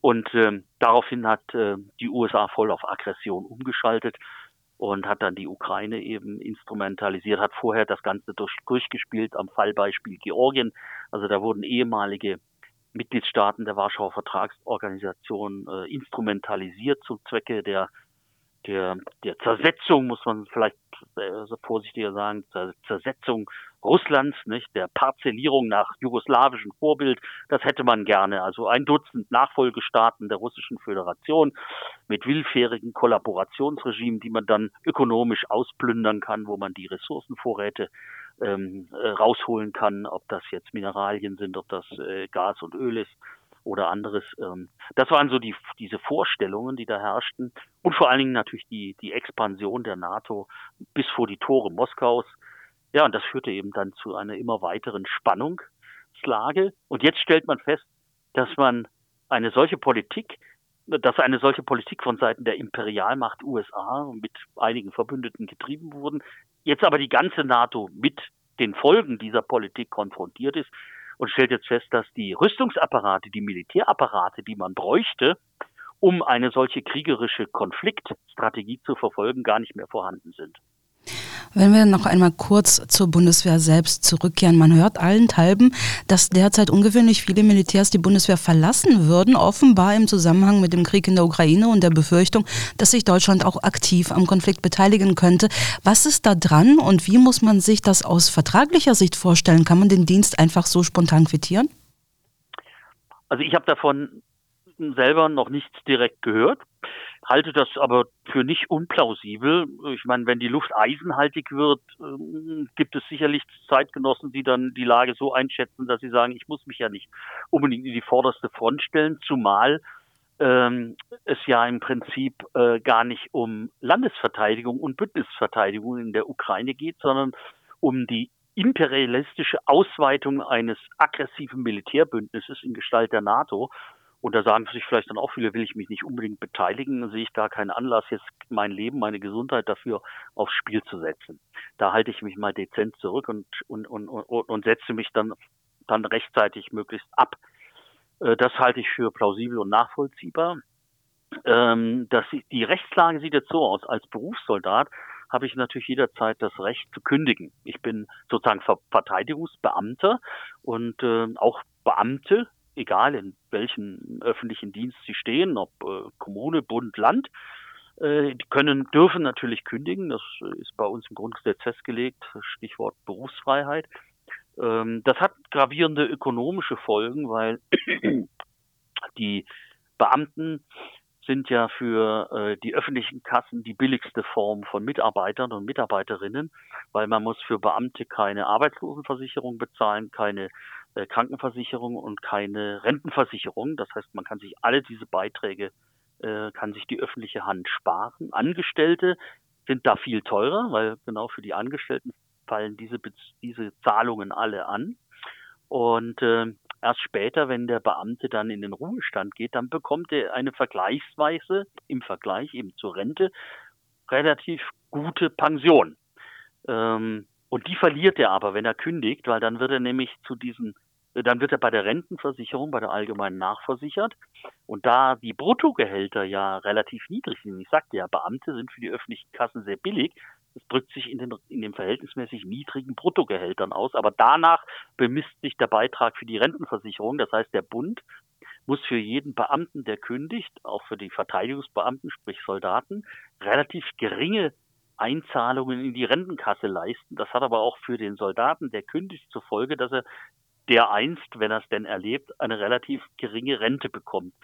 Und ähm, daraufhin hat äh, die USA voll auf Aggression umgeschaltet und hat dann die Ukraine eben instrumentalisiert, hat vorher das Ganze durch, durchgespielt am Fallbeispiel Georgien. Also da wurden ehemalige Mitgliedstaaten der Warschauer Vertragsorganisation äh, instrumentalisiert zum Zwecke der, der, der Zersetzung, muss man vielleicht äh, vorsichtiger sagen, Zersetzung Russlands, nicht, der Parzellierung nach jugoslawischem Vorbild, das hätte man gerne. Also ein Dutzend Nachfolgestaaten der Russischen Föderation mit willfährigen Kollaborationsregimen, die man dann ökonomisch ausplündern kann, wo man die Ressourcenvorräte ähm, äh, rausholen kann, ob das jetzt Mineralien sind, ob das äh, Gas und Öl ist oder anderes. Ähm, das waren so die, diese Vorstellungen, die da herrschten. Und vor allen Dingen natürlich die, die Expansion der NATO bis vor die Tore Moskaus. Ja, und das führte eben dann zu einer immer weiteren Spannungslage. Und jetzt stellt man fest, dass man eine solche Politik, dass eine solche Politik von Seiten der Imperialmacht USA mit einigen Verbündeten getrieben wurden, jetzt aber die ganze NATO mit den Folgen dieser Politik konfrontiert ist, und stellt jetzt fest, dass die Rüstungsapparate, die Militärapparate, die man bräuchte, um eine solche kriegerische Konfliktstrategie zu verfolgen, gar nicht mehr vorhanden sind. Wenn wir noch einmal kurz zur Bundeswehr selbst zurückkehren. Man hört allenthalben, dass derzeit ungewöhnlich viele Militärs die Bundeswehr verlassen würden, offenbar im Zusammenhang mit dem Krieg in der Ukraine und der Befürchtung, dass sich Deutschland auch aktiv am Konflikt beteiligen könnte. Was ist da dran und wie muss man sich das aus vertraglicher Sicht vorstellen? Kann man den Dienst einfach so spontan quittieren? Also ich habe davon selber noch nichts direkt gehört halte das aber für nicht unplausibel. Ich meine, wenn die Luft eisenhaltig wird, ähm, gibt es sicherlich Zeitgenossen, die dann die Lage so einschätzen, dass sie sagen, ich muss mich ja nicht unbedingt in die vorderste Front stellen, zumal ähm, es ja im Prinzip äh, gar nicht um Landesverteidigung und Bündnisverteidigung in der Ukraine geht, sondern um die imperialistische Ausweitung eines aggressiven Militärbündnisses in Gestalt der NATO. Und da sagen sich vielleicht dann auch viele, will ich mich nicht unbedingt beteiligen, sehe ich gar keinen Anlass, jetzt mein Leben, meine Gesundheit dafür aufs Spiel zu setzen. Da halte ich mich mal dezent zurück und, und, und, und, und setze mich dann, dann rechtzeitig möglichst ab. Äh, das halte ich für plausibel und nachvollziehbar. Ähm, das, die Rechtslage sieht jetzt so aus. Als Berufssoldat habe ich natürlich jederzeit das Recht zu kündigen. Ich bin sozusagen Verteidigungsbeamter und äh, auch Beamte egal in welchem öffentlichen Dienst sie stehen, ob äh, Kommune, Bund, Land, äh, die können, dürfen natürlich kündigen. Das ist bei uns im Grundgesetz festgelegt. Stichwort Berufsfreiheit. Ähm, das hat gravierende ökonomische Folgen, weil die Beamten sind ja für äh, die öffentlichen Kassen die billigste Form von Mitarbeitern und Mitarbeiterinnen, weil man muss für Beamte keine Arbeitslosenversicherung bezahlen, keine Krankenversicherung und keine Rentenversicherung. Das heißt, man kann sich alle diese Beiträge, äh, kann sich die öffentliche Hand sparen. Angestellte sind da viel teurer, weil genau für die Angestellten fallen diese, diese Zahlungen alle an. Und äh, erst später, wenn der Beamte dann in den Ruhestand geht, dann bekommt er eine vergleichsweise im Vergleich eben zur Rente relativ gute Pension. Ähm, und die verliert er aber, wenn er kündigt, weil dann wird er nämlich zu diesen dann wird er bei der Rentenversicherung, bei der allgemeinen nachversichert. Und da die Bruttogehälter ja relativ niedrig sind, ich sagte ja, Beamte sind für die öffentlichen Kassen sehr billig, das drückt sich in den, in den verhältnismäßig niedrigen Bruttogehältern aus. Aber danach bemisst sich der Beitrag für die Rentenversicherung. Das heißt, der Bund muss für jeden Beamten, der kündigt, auch für die Verteidigungsbeamten, sprich Soldaten, relativ geringe Einzahlungen in die Rentenkasse leisten. Das hat aber auch für den Soldaten, der kündigt, zur Folge, dass er der einst, wenn er es denn erlebt, eine relativ geringe Rente bekommt.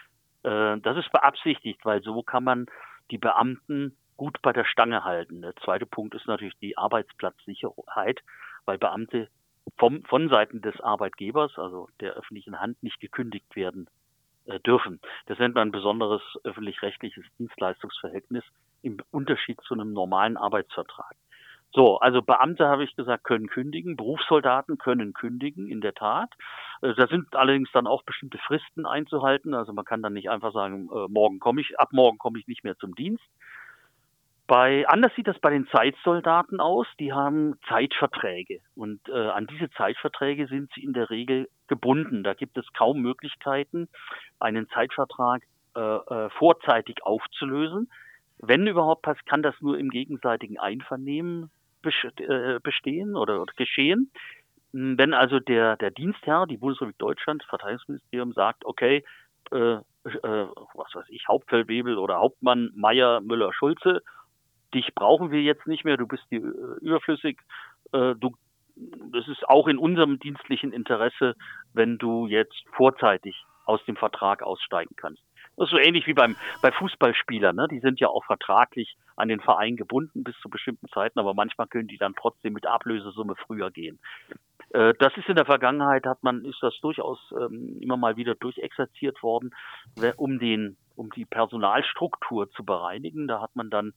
Äh, das ist beabsichtigt, weil so kann man die Beamten gut bei der Stange halten. Der zweite Punkt ist natürlich die Arbeitsplatzsicherheit, weil Beamte vom, von Seiten des Arbeitgebers, also der öffentlichen Hand, nicht gekündigt werden äh, dürfen. Das nennt man ein besonderes öffentlich-rechtliches Dienstleistungsverhältnis im Unterschied zu einem normalen Arbeitsvertrag. So, also Beamte, habe ich gesagt, können kündigen, Berufssoldaten können kündigen, in der Tat. Äh, da sind allerdings dann auch bestimmte Fristen einzuhalten. Also man kann dann nicht einfach sagen, äh, morgen komme ich, ab morgen komme ich nicht mehr zum Dienst. Bei, anders sieht das bei den Zeitsoldaten aus. Die haben Zeitverträge und äh, an diese Zeitverträge sind sie in der Regel gebunden. Da gibt es kaum Möglichkeiten, einen Zeitvertrag äh, äh, vorzeitig aufzulösen. Wenn überhaupt, kann das nur im gegenseitigen Einvernehmen bestehen oder, oder geschehen. Hm, wenn also der, der Dienstherr, die Bundesrepublik Deutschland, Verteidigungsministerium sagt, okay, äh, äh, was weiß ich, Hauptfeldwebel oder Hauptmann Meier Müller Schulze, dich brauchen wir jetzt nicht mehr, du bist hier äh, überflüssig, äh, du das ist auch in unserem dienstlichen Interesse, wenn du jetzt vorzeitig aus dem Vertrag aussteigen kannst. Das ist so ähnlich wie beim, bei Fußballspielern. Ne? Die sind ja auch vertraglich an den Verein gebunden bis zu bestimmten Zeiten, aber manchmal können die dann trotzdem mit Ablösesumme früher gehen. Äh, das ist in der Vergangenheit, hat man, ist das durchaus ähm, immer mal wieder durchexerziert worden, um den, um die Personalstruktur zu bereinigen. Da hat man dann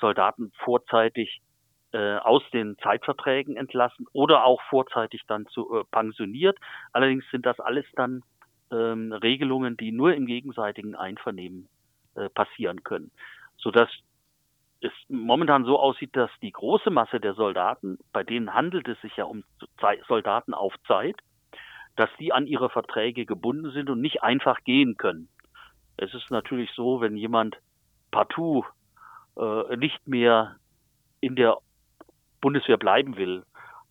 Soldaten vorzeitig äh, aus den Zeitverträgen entlassen oder auch vorzeitig dann zu äh, pensioniert. Allerdings sind das alles dann ähm, Regelungen, die nur im gegenseitigen Einvernehmen äh, passieren können, sodass es momentan so aussieht, dass die große Masse der Soldaten, bei denen handelt es sich ja um Soldaten auf Zeit, dass die an ihre Verträge gebunden sind und nicht einfach gehen können. Es ist natürlich so, wenn jemand partout äh, nicht mehr in der Bundeswehr bleiben will,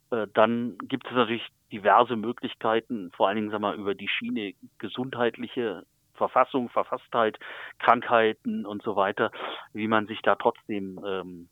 äh, dann gibt es natürlich diverse Möglichkeiten, vor allen Dingen sagen wir, über die Schiene gesundheitliche Verfassung, Verfasstheit, Krankheiten und so weiter, wie man sich da trotzdem ähm,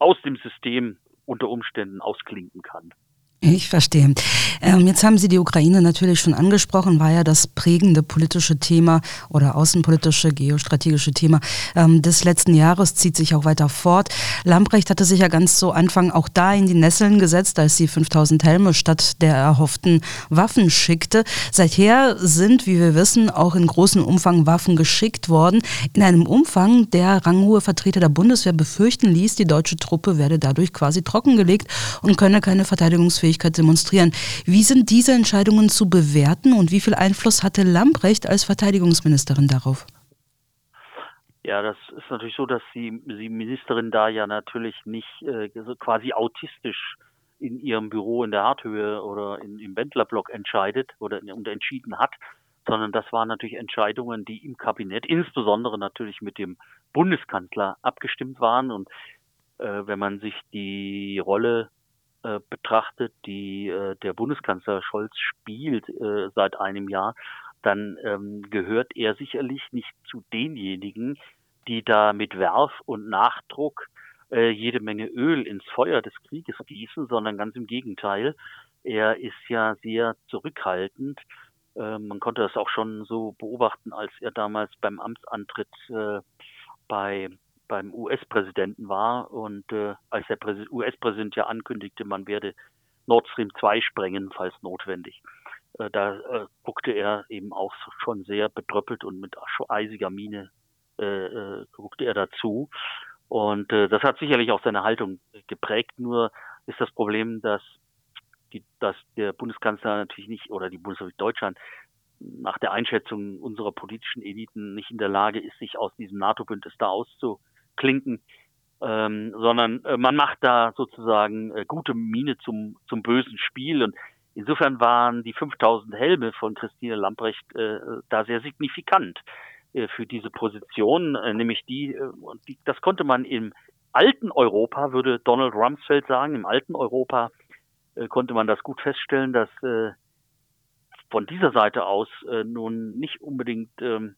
aus dem System unter Umständen ausklinken kann. Ich verstehe. Ähm, jetzt haben Sie die Ukraine natürlich schon angesprochen, war ja das prägende politische Thema oder außenpolitische, geostrategische Thema ähm, des letzten Jahres, zieht sich auch weiter fort. Lambrecht hatte sich ja ganz zu Anfang auch da in die Nesseln gesetzt, als sie 5000 Helme statt der erhofften Waffen schickte. Seither sind, wie wir wissen, auch in großem Umfang Waffen geschickt worden, in einem Umfang, der ranghohe Vertreter der Bundeswehr befürchten ließ, die deutsche Truppe werde dadurch quasi trockengelegt und könne keine Verteidigungsfähigkeit Handlungsfähigkeit demonstrieren. Wie sind diese Entscheidungen zu bewerten und wie viel Einfluss hatte Lambrecht als Verteidigungsministerin darauf? Ja, das ist natürlich so, dass die, die Ministerin da ja natürlich nicht äh, quasi autistisch in ihrem Büro in der Harthöhe oder in, im Wendlerblock entscheidet oder und entschieden hat, sondern das waren natürlich Entscheidungen, die im Kabinett, insbesondere natürlich mit dem Bundeskanzler abgestimmt waren. Und äh, wenn man sich die Rolle äh, betrachtet, die äh, der Bundeskanzler Scholz spielt äh, seit einem Jahr, dann ähm, gehört er sicherlich nicht zu denjenigen, die da mit Werf und Nachdruck äh, jede Menge Öl ins Feuer des Krieges gießen, sondern ganz im Gegenteil. Er ist ja sehr zurückhaltend. Äh, man konnte das auch schon so beobachten, als er damals beim Amtsantritt äh, bei beim US-Präsidenten war und äh, als der US-Präsident ja ankündigte, man werde Nord Stream 2 sprengen, falls notwendig. Äh, da äh, guckte er eben auch schon sehr betröppelt und mit eisiger Miene äh, äh, guckte er dazu. Und äh, das hat sicherlich auch seine Haltung geprägt. Nur ist das Problem, dass, die, dass der Bundeskanzler natürlich nicht oder die Bundesrepublik Deutschland nach der Einschätzung unserer politischen Eliten nicht in der Lage ist, sich aus diesem NATO-Bündnis da auszu, klinken, ähm, sondern äh, man macht da sozusagen äh, gute Miene zum, zum bösen Spiel. Und insofern waren die 5000 Helme von Christine Lamprecht äh, da sehr signifikant äh, für diese Position, äh, nämlich die, äh, die, das konnte man im alten Europa, würde Donald Rumsfeld sagen, im alten Europa konnte man das gut feststellen, dass von dieser Seite aus nun nicht unbedingt ähm,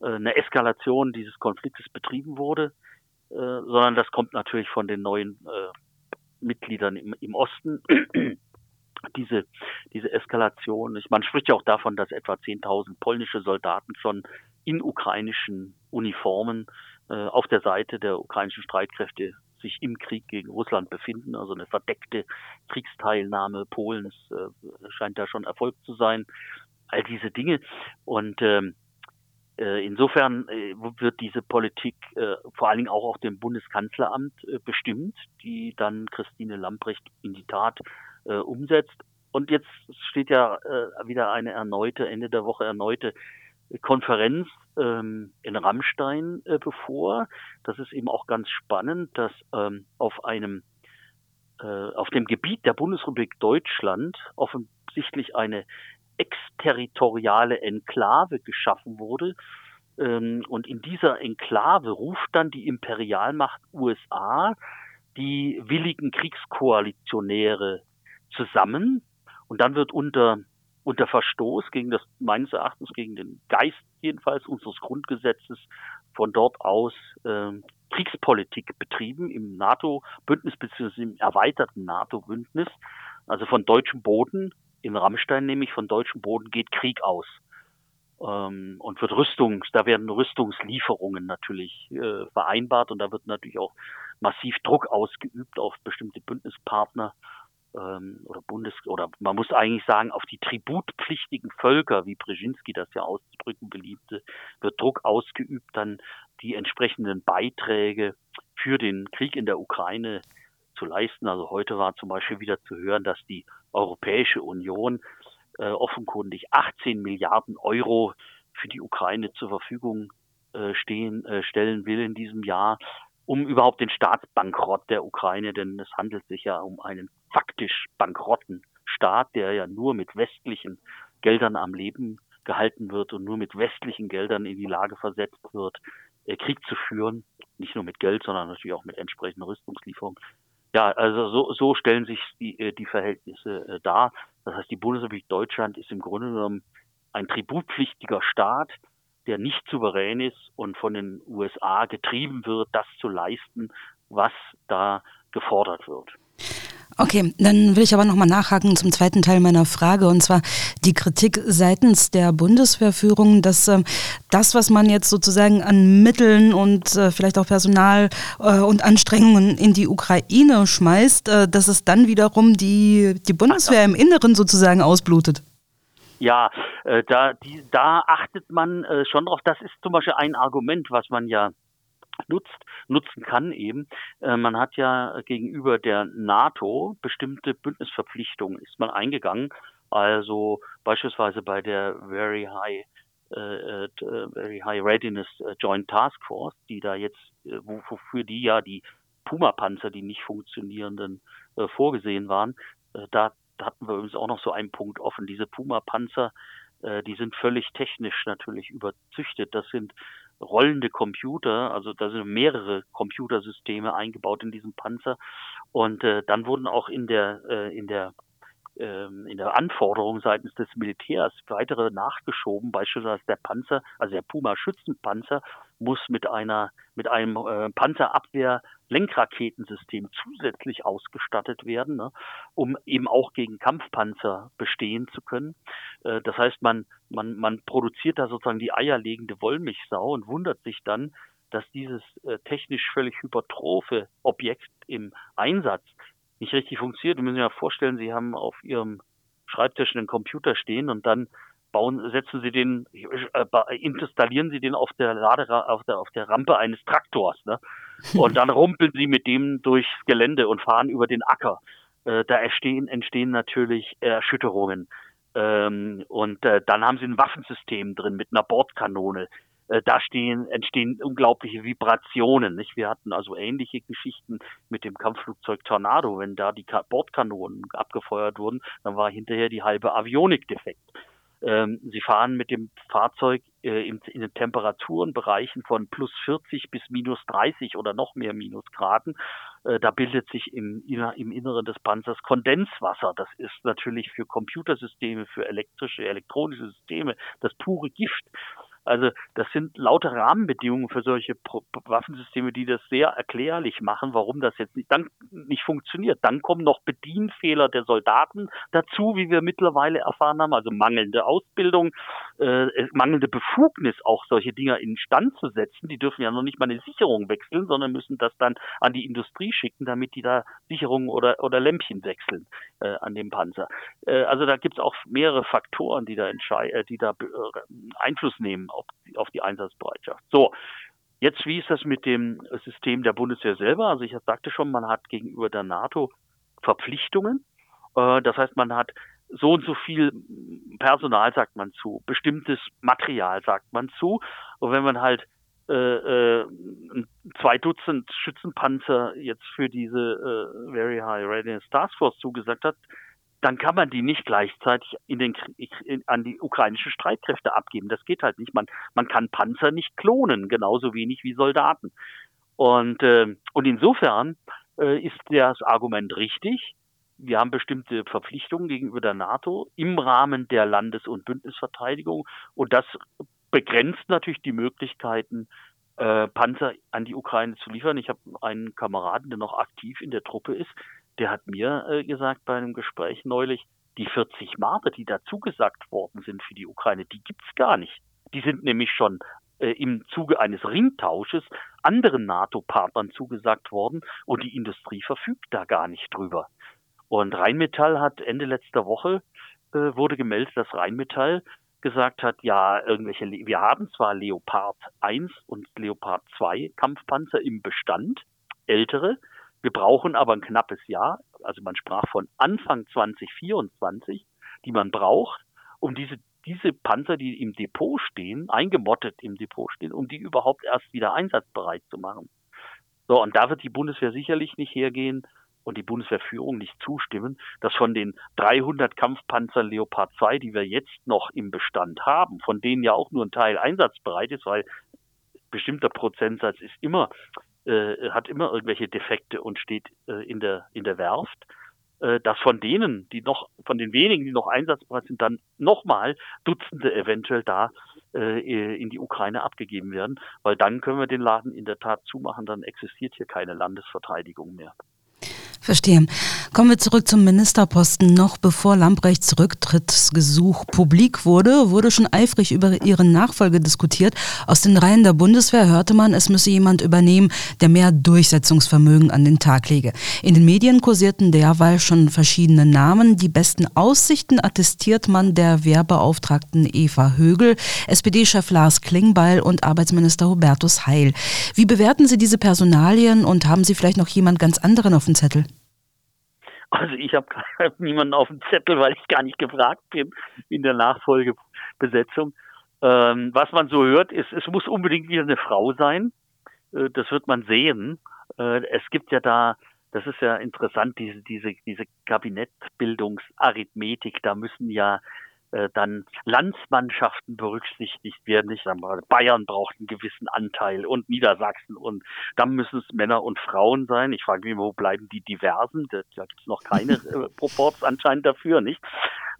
äh, eine Eskalation dieses Konfliktes betrieben wurde, äh, sondern das kommt natürlich von den neuen äh, Mitgliedern im, im Osten. diese, diese Eskalation. Man spricht ja auch davon, dass etwa 10.000 polnische Soldaten schon in ukrainischen Uniformen äh, auf der Seite der ukrainischen Streitkräfte sich im Krieg gegen Russland befinden. Also eine verdeckte Kriegsteilnahme Polens äh, scheint da schon erfolgt zu sein. All diese Dinge. Und ähm, Äh, insofern äh, wird diese Politik äh, vor allen Dingen auch auf dem Bundeskanzleramt bestimmt, die dann Christine Lamprecht in die Tat umsetzt. Und jetzt steht ja wieder eine erneute, Ende der Woche erneute Konferenz ähm, in Rammstein bevor. Das ist eben auch ganz spannend, dass ähm, auf einem auf dem Gebiet der Bundesrepublik Deutschland offensichtlich eine exterritoriale Enklave geschaffen wurde. Ähm, und in dieser Enklave ruft dann die Imperialmacht USA die willigen Kriegskoalitionäre zusammen. Und dann wird unter, unter Verstoß gegen das, meines Erachtens gegen den Geist jedenfalls unseres Grundgesetzes von dort aus äh, Kriegspolitik betrieben im NATO-Bündnis bzw. im erweiterten NATO-Bündnis, also von deutschem Boden in Rammstein nämlich von deutschem Boden geht Krieg aus. Ähm, und wird Rüstungs, da werden Rüstungslieferungen natürlich äh, vereinbart und da wird natürlich auch massiv Druck ausgeübt auf bestimmte Bündnispartner ähm, oder Bundes oder man muss eigentlich sagen auf die tributpflichtigen Völker, wie Brzezinski das ja auszudrücken beliebte, wird Druck ausgeübt, dann die entsprechenden Beiträge für den Krieg in der Ukraine zu leisten. Also heute war zum Beispiel wieder zu hören, dass die Europäische Union äh, offenkundig 18 Milliarden Euro für die Ukraine zur Verfügung äh, stehen, äh, stellen will in diesem Jahr, um überhaupt den Staatsbankrott der Ukraine, denn es handelt sich ja um einen faktisch bankrotten Staat, der ja nur mit westlichen Geldern am Leben gehalten wird und nur mit westlichen Geldern in die Lage versetzt wird, äh, Krieg zu führen. Nicht nur mit Geld, sondern natürlich auch mit entsprechenden Rüstungslieferungen. Ja, also so, so stellen sich die, äh, die Verhältnisse äh, dar. Das heißt, die Bundesrepublik Deutschland ist im Grunde genommen ein tributpflichtiger Staat, der nicht souverän ist und von den USA getrieben wird, das zu leisten, was da gefordert wird. Okay, dann will ich aber nochmal nachhaken zum zweiten Teil meiner Frage und zwar die Kritik seitens der Bundeswehrführung, dass äh, das, was man jetzt sozusagen an Mitteln und äh, vielleicht auch Personal äh, und Anstrengungen in die Ukraine schmeißt, äh, dass es dann wiederum die, die Bundeswehr im Inneren sozusagen ausblutet. Ja, äh, da, die, da achtet man äh, schon drauf. Das ist zum Beispiel ein Argument, was man ja nutzt, nutzen kann eben. Äh, man hat ja gegenüber der NATO bestimmte Bündnisverpflichtungen ist man eingegangen. Also beispielsweise bei der Very High äh, äh Very High Readiness äh, Joint Task Force, die da jetzt, äh, wofür die ja die Puma-Panzer, die nicht funktionierenden, äh, vorgesehen waren. Äh, da hatten wir übrigens auch noch so einen Punkt offen. Diese Puma-Panzer, äh, die sind völlig technisch natürlich überzüchtet. Das sind rollende Computer, also da sind mehrere Computersysteme eingebaut in diesem Panzer. Und äh, dann wurden auch in der äh, in der ähm, in der Anforderung seitens des Militärs weitere nachgeschoben, beispielsweise der Panzer, also der Puma Schützenpanzer muss mit einer mit einem äh, Panzerabwehr Lenkraketensystem zusätzlich ausgestattet werden, ne, um eben auch gegen Kampfpanzer bestehen zu können. Äh, das heißt, man man man produziert da sozusagen die eierlegende Wollmilchsau und wundert sich dann, dass dieses äh, technisch völlig hypertrophe Objekt im Einsatz nicht richtig funktioniert. Sie müssen sich ja vorstellen, Sie haben auf Ihrem Schreibtisch einen Computer stehen und dann bauen, setzen Sie den, äh, installieren Sie den auf der Lade, auf der, auf der Rampe eines Traktors, ne? Und dann rumpeln Sie mit dem durchs Gelände und fahren über den Acker. Äh, da entstehen, entstehen natürlich Erschütterungen. Ähm, und äh, dann haben Sie ein Waffensystem drin mit einer Bordkanone. Äh, da stehen, entstehen unglaubliche Vibrationen. Nicht? Wir hatten also ähnliche Geschichten mit dem Kampfflugzeug Tornado. Wenn da die Bordkanonen abgefeuert wurden, dann war hinterher die halbe Avionik defekt. Ähm, sie fahren mit dem Fahrzeug äh, in, in den Temperaturenbereichen von plus 40 bis minus 30 oder noch mehr Minusgraden. Äh, da bildet sich im, im Inneren des Panzers Kondenswasser. Das ist natürlich für Computersysteme, für elektrische, elektronische Systeme das pure Gift. Also das sind lauter Rahmenbedingungen für solche Pro Waffensysteme, die das sehr erklärlich machen, warum das jetzt nicht, dann nicht funktioniert. Dann kommen noch Bedienfehler der Soldaten dazu, wie wir mittlerweile erfahren haben, also mangelnde Ausbildung, äh, mangelnde Befugnis, auch solche Dinger instand zu setzen. Die dürfen ja noch nicht mal eine Sicherung wechseln, sondern müssen das dann an die Industrie schicken, damit die da Sicherungen oder, oder Lämpchen wechseln äh, an dem Panzer. Äh, also da gibt es auch mehrere Faktoren, die da, äh, die da äh, Einfluss nehmen auf, auf die Einsatzbereitschaft. So, Jetzt, wie ist das mit dem System der Bundeswehr selber? Also ich sagte schon, man hat gegenüber der NATO Verpflichtungen. Äh, das heißt, man hat so und so viel Personal, sagt man zu, bestimmtes Material, sagt man zu. Und wenn man halt äh, äh, zwei Dutzend Schützenpanzer jetzt für diese äh, Very High Readiness Task Force zugesagt hat, dann kann man die nicht gleichzeitig in den, in, an die ukrainischen Streitkräfte abgeben. Das geht halt nicht. Man, man kann Panzer nicht klonen, genauso wenig wie Soldaten. Und, äh, und insofern äh, ist das Argument richtig. Wir haben bestimmte Verpflichtungen gegenüber der NATO im Rahmen der Landes- und Bündnisverteidigung. Und das begrenzt natürlich die Möglichkeiten, äh, Panzer an die Ukraine zu liefern. Ich habe einen Kameraden, der noch aktiv in der Truppe ist, der hat mir äh, gesagt bei einem Gespräch neulich, die 40 Marder, die da zugesagt worden sind für die Ukraine, die gibt's gar nicht. Die sind nämlich schon äh, im Zuge eines Ringtausches anderen NATO-Partnern zugesagt worden und die Industrie verfügt da gar nicht drüber. Und Rheinmetall hat Ende letzter Woche äh, wurde gemeldet, dass Rheinmetall gesagt hat, ja, irgendwelche, Le wir haben zwar Leopard 1 und Leopard 2 Kampfpanzer im Bestand, ältere, wir brauchen aber ein knappes Jahr, also man sprach von Anfang 2024, die man braucht, um diese, diese Panzer, die im Depot stehen, eingemottet im Depot stehen, um die überhaupt erst wieder einsatzbereit zu machen. So, und da wird die Bundeswehr sicherlich nicht hergehen und die Bundeswehrführung nicht zustimmen, dass von den 300 Kampfpanzern Leopard 2, die wir jetzt noch im Bestand haben, von denen ja auch nur ein Teil einsatzbereit ist, weil bestimmter Prozentsatz ist immer äh, hat immer irgendwelche Defekte und steht äh, in der in der Werft, äh, dass von denen, die noch von den wenigen, die noch einsatzbereit sind, dann nochmal Dutzende eventuell da äh, in die Ukraine abgegeben werden, weil dann können wir den Laden in der Tat zumachen, dann existiert hier keine Landesverteidigung mehr. Verstehe. Kommen wir zurück zum Ministerposten. Noch bevor Lambrechts Rücktrittsgesuch publik wurde, wurde schon eifrig über ihren Nachfolge diskutiert. Aus den Reihen der Bundeswehr hörte man, es müsse jemand übernehmen, der mehr Durchsetzungsvermögen an den Tag lege. In den Medien kursierten derweil schon verschiedene Namen. Die besten Aussichten attestiert man der Wehrbeauftragten Eva Högel, SPD-Chef Lars Klingbeil und Arbeitsminister Hubertus Heil. Wie bewerten Sie diese Personalien und haben Sie vielleicht noch jemand ganz anderen auf dem Zettel? Also ich habe niemanden auf dem Zettel, weil ich gar nicht gefragt bin in der Nachfolgebesetzung. Ähm, was man so hört, ist, es muss unbedingt wieder eine Frau sein. Äh, das wird man sehen. Äh, es gibt ja da, das ist ja interessant, diese, diese, diese Kabinettbildungsarithmetik, da müssen ja dann Landsmannschaften berücksichtigt werden. Nicht? Bayern braucht einen gewissen Anteil und Niedersachsen und dann müssen es Männer und Frauen sein. Ich frage mich, wo bleiben die Diversen? Da, da gibt es noch keine äh, Proports anscheinend dafür, nicht?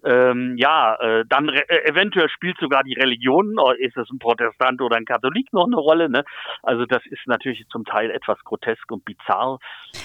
Ähm, ja, äh, dann äh, eventuell spielt sogar die Religion, äh, ist es ein Protestant oder ein Katholik noch eine Rolle. Ne? Also das ist natürlich zum Teil etwas grotesk und bizarr.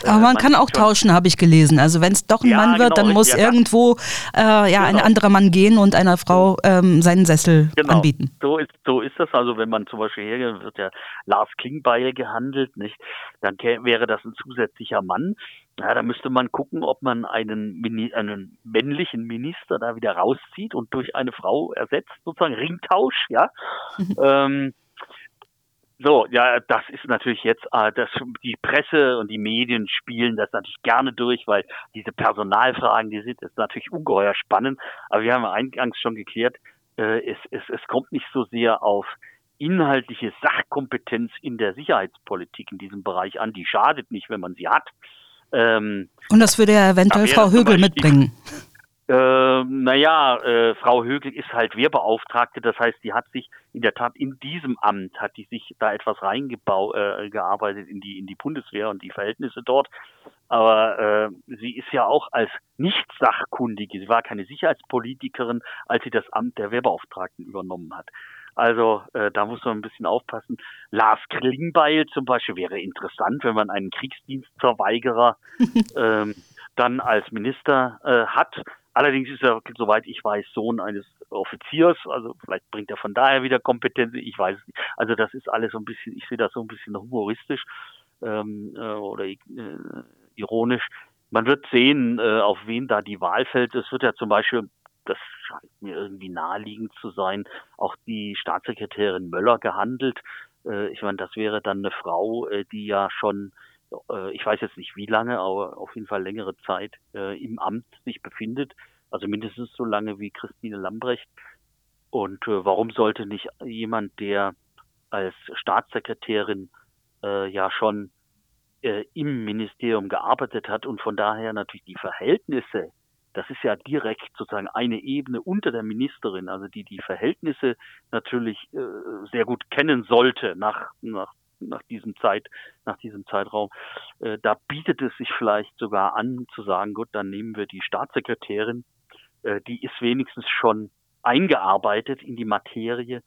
Äh, Aber man, man kann auch tauschen, habe ich gelesen. Also wenn es doch ein ja, Mann wird, genau, dann muss ja, irgendwo äh, ja genau. ein anderer Mann gehen und einer Frau ähm, seinen Sessel genau. anbieten. So ist, so ist das. Also wenn man zum Beispiel hergeht, wird ja Lars Klingbeil gehandelt, nicht? Dann wäre das ein zusätzlicher Mann. Ja, da müsste man gucken, ob man einen, einen männlichen Minister da wieder rauszieht und durch eine Frau ersetzt, sozusagen Ringtausch, ja. ähm, so, ja, das ist natürlich jetzt, äh, das, die Presse und die Medien spielen das natürlich gerne durch, weil diese Personalfragen, die sind, ist natürlich ungeheuer spannend. Aber wir haben eingangs schon geklärt, äh, es, es, es kommt nicht so sehr auf inhaltliche Sachkompetenz in der Sicherheitspolitik in diesem Bereich an. Die schadet nicht, wenn man sie hat. Ähm, Und das würde ja eventuell Frau Högel mitbringen. Äh, naja, äh, Frau Högel ist halt Wehrbeauftragte, das heißt, die hat sich in der Tat in diesem Amt, hat die sich da etwas reingearbeitet äh, in die, in die Bundeswehr und die Verhältnisse dort. Aber äh, sie ist ja auch als Nicht-Sachkundige, sie war keine Sicherheitspolitikerin, als sie das Amt der Wehrbeauftragten übernommen hat. Also äh, da muss man ein bisschen aufpassen. Lars Klingbeil zum Beispiel wäre interessant, wenn man einen Kriegsdienstverweigerer ähm, dann als Minister äh, hat. Allerdings ist er, soweit ich weiß, Sohn eines Offiziers, also vielleicht bringt er von daher wieder Kompetenz, ich weiß es nicht. Also das ist alles so ein bisschen, ich sehe das so ein bisschen humoristisch ähm, äh, oder äh, ironisch. Man wird sehen, äh, auf wen da die Wahl fällt. Es wird ja zum Beispiel, das scheint mir irgendwie naheliegend zu sein, auch die Staatssekretärin Möller gehandelt. Äh, ich meine, das wäre dann eine Frau, äh, die ja schon äh, ich weiß jetzt nicht wie lange, aber auf jeden Fall längere Zeit im Amt sich befindet. Also mindestens so lange wie Christine Lambrecht. Und warum sollte nicht jemand, der als Staatssekretärin ja schon im Ministerium gearbeitet hat und von daher natürlich die Verhältnisse, das ist ja direkt sozusagen eine Ebene unter der Ministerin, also die die Verhältnisse natürlich äh, sehr gut kennen sollte nach, nach nach diesem Zeit, nach diesem Zeitraum. Äh, da bietet es sich vielleicht sogar an zu sagen, gut, dann nehmen wir die Staatssekretärin, äh, die ist wenigstens schon eingearbeitet in die Materie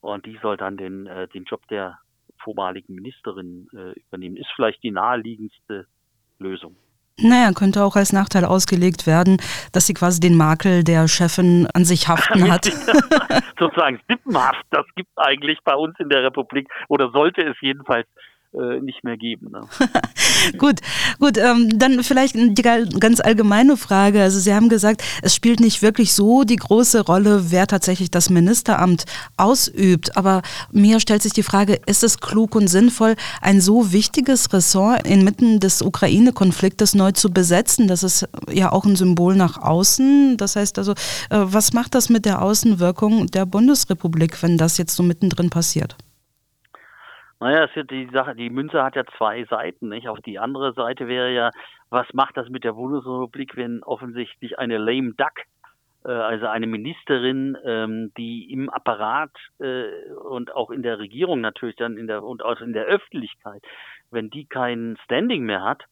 und die soll dann den, äh, den Job der vormaligen Ministerin äh, übernehmen. Ist vielleicht die naheliegendste Lösung. Naja, könnte auch als Nachteil ausgelegt werden, dass sie quasi den Makel der Chefin an sich haften hat. Sozusagen sippenhaft, das gibt eigentlich bei uns in der Republik oder sollte es jedenfalls äh, nicht mehr geben. Ne? gut, gut, ähm, dann vielleicht die ganz allgemeine Frage. Also Sie haben gesagt, es spielt nicht wirklich so die große Rolle, wer tatsächlich das Ministeramt ausübt. Aber mir stellt sich die Frage, ist es klug und sinnvoll, ein so wichtiges Ressort inmitten des Ukraine-Konfliktes neu zu besetzen? Das ist ja auch ein Symbol nach außen. Das heißt also, äh, was macht das mit der Außenwirkung der Bundesrepublik, wenn das jetzt so mittendrin passiert? Naja, es ist die Sache, die Münze hat ja zwei Seiten, nicht? Auf die andere Seite wäre ja, was macht das mit der Bundesrepublik, wenn offensichtlich eine lame duck, äh, also eine Ministerin, ähm, die im Apparat äh, und auch in der Regierung natürlich dann in der und auch in der Öffentlichkeit, wenn die kein Standing mehr hat,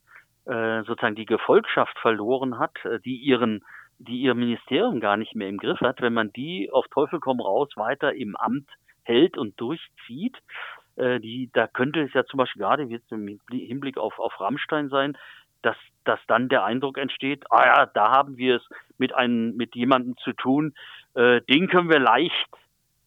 äh, sozusagen die Gefolgschaft verloren hat, äh, die ihren die ihr Ministerium gar nicht mehr im Griff hat, wenn man die auf Teufel komm raus weiter im Amt hält und durchzieht, äh, die, da könnte es ja zum Beispiel gerade jetzt im Hinblick auf, auf Rammstein sein, dass, dass dann der Eindruck entsteht, ah ja, da haben wir es mit einem, mit jemandem zu tun, äh, den können wir leicht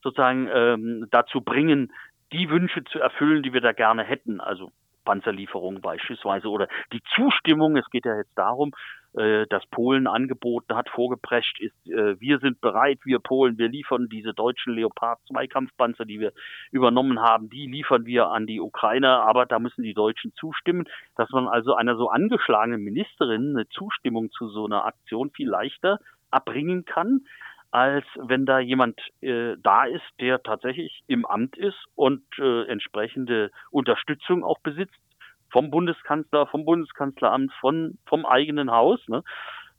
sozusagen ähm, dazu bringen, die Wünsche zu erfüllen, die wir da gerne hätten. Also Panzerlieferung beispielsweise oder die Zustimmung. Es geht ja jetzt darum, äh, dass Polen angeboten hat, vorgeprescht ist, äh, wir sind bereit, wir Polen, wir liefern diese deutschen Leopard 2 Kampfpanzer, die wir übernommen haben, die liefern wir an die Ukrainer, aber da müssen die Deutschen zustimmen, dass man also einer so angeschlagenen Ministerin eine Zustimmung zu so einer Aktion viel leichter abbringen kann, als wenn da jemand äh, da ist, der tatsächlich im Amt ist und äh, entsprechende Unterstützung auch besitzt vom Bundeskanzler, vom Bundeskanzleramt, von, vom eigenen Haus, ne,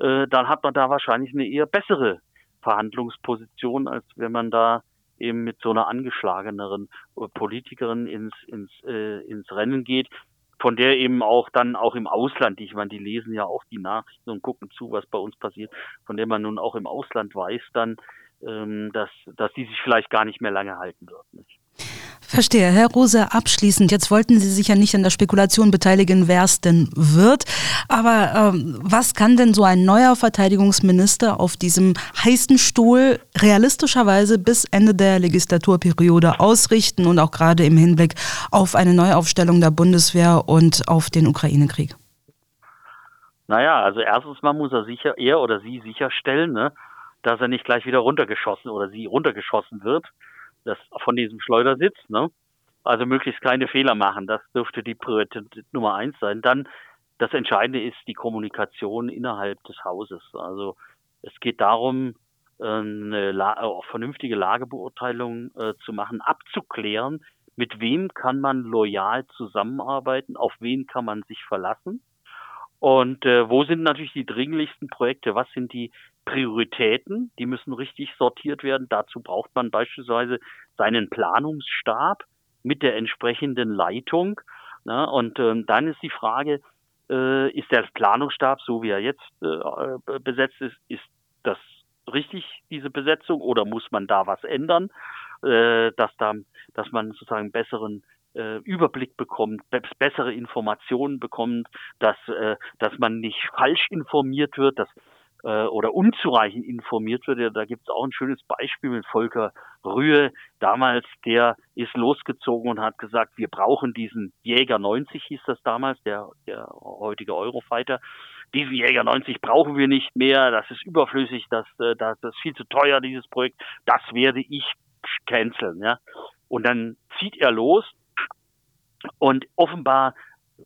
äh, dann hat man da wahrscheinlich eine eher bessere Verhandlungsposition, als wenn man da eben mit so einer angeschlageneren Politikerin ins, ins, äh, ins Rennen geht, von der eben auch dann auch im Ausland, ich meine, die lesen ja auch die Nachrichten und gucken zu, was bei uns passiert, von der man nun auch im Ausland weiß dann, ähm, dass, dass die sich vielleicht gar nicht mehr lange halten wird. Nicht? Verstehe. Herr Rose, abschließend, jetzt wollten Sie sich ja nicht an der Spekulation beteiligen, wer es denn wird. Aber ähm, was kann denn so ein neuer Verteidigungsminister auf diesem heißen Stuhl realistischerweise bis Ende der Legislaturperiode ausrichten und auch gerade im Hinblick auf eine Neuaufstellung der Bundeswehr und auf den Ukraine-Krieg? Naja, also erstens mal muss er sicher, er oder sie sicherstellen, ne, dass er nicht gleich wieder runtergeschossen oder sie runtergeschossen wird das von diesem Schleudersitz, ne? Also möglichst keine Fehler machen. Das dürfte die Priorität Nummer eins sein. Dann das Entscheidende ist die Kommunikation innerhalb des Hauses. Also es geht darum, eine La vernünftige Lagebeurteilung äh, zu machen, abzuklären, mit wem kann man loyal zusammenarbeiten, auf wen kann man sich verlassen und äh, wo sind natürlich die dringlichsten Projekte? Was sind die Prioritäten? Die müssen richtig sortiert werden. Dazu braucht man beispielsweise seinen Planungsstab mit der entsprechenden Leitung. Na, und ähm, dann ist die Frage, äh, ist der Planungsstab, so wie er jetzt äh, besetzt ist, ist das richtig, diese Besetzung, oder muss man da was ändern, äh, dass, da, dass man sozusagen besseren äh, Überblick bekommt, bessere Informationen bekommt, dass, äh, dass man nicht falsch informiert wird, dass äh, oder unzureichend informiert wird. Da gibt es auch ein schönes Beispiel mit Volker Rühe. Damals, der ist losgezogen und hat gesagt, wir brauchen diesen Jäger 90, hieß das damals, der, der heutige Eurofighter. Diesen Jäger 90 brauchen wir nicht mehr, das ist überflüssig, das, äh, das, das ist viel zu teuer, dieses Projekt. Das werde ich canceln. Ja? Und dann zieht er los und offenbar